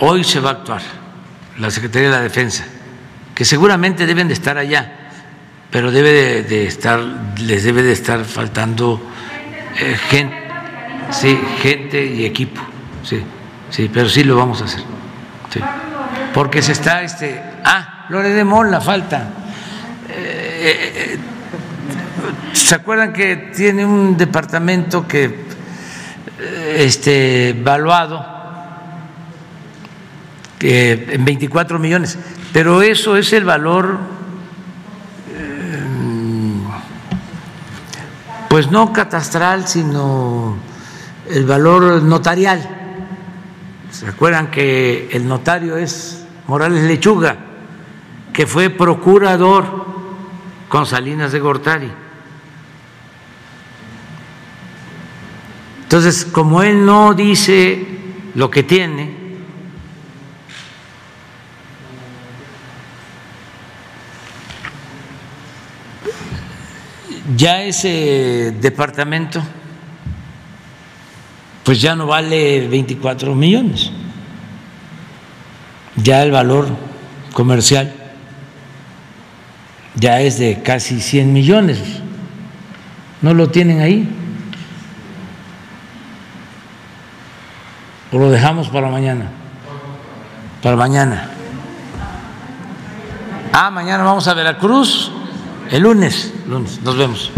Hoy se va a actuar la Secretaría de la Defensa, que seguramente deben de estar allá, pero debe de, de estar, les debe de estar faltando eh, gente, sí, gente y equipo, sí. Sí, pero sí lo vamos a hacer. Sí. Porque se está, este, ah, Lore de Mola falta. Eh, eh, ¿Se acuerdan que tiene un departamento que este evaluado que en 24 millones? Pero eso es el valor eh, pues no catastral, sino el valor notarial. ¿Se acuerdan que el notario es Morales Lechuga, que fue procurador con Salinas de Gortari? Entonces, como él no dice lo que tiene, ya ese departamento pues ya no vale 24 millones, ya el valor comercial ya es de casi 100 millones, no lo tienen ahí. ¿O lo dejamos para mañana? Para mañana. Ah, mañana vamos a Veracruz, el lunes, lunes, nos vemos.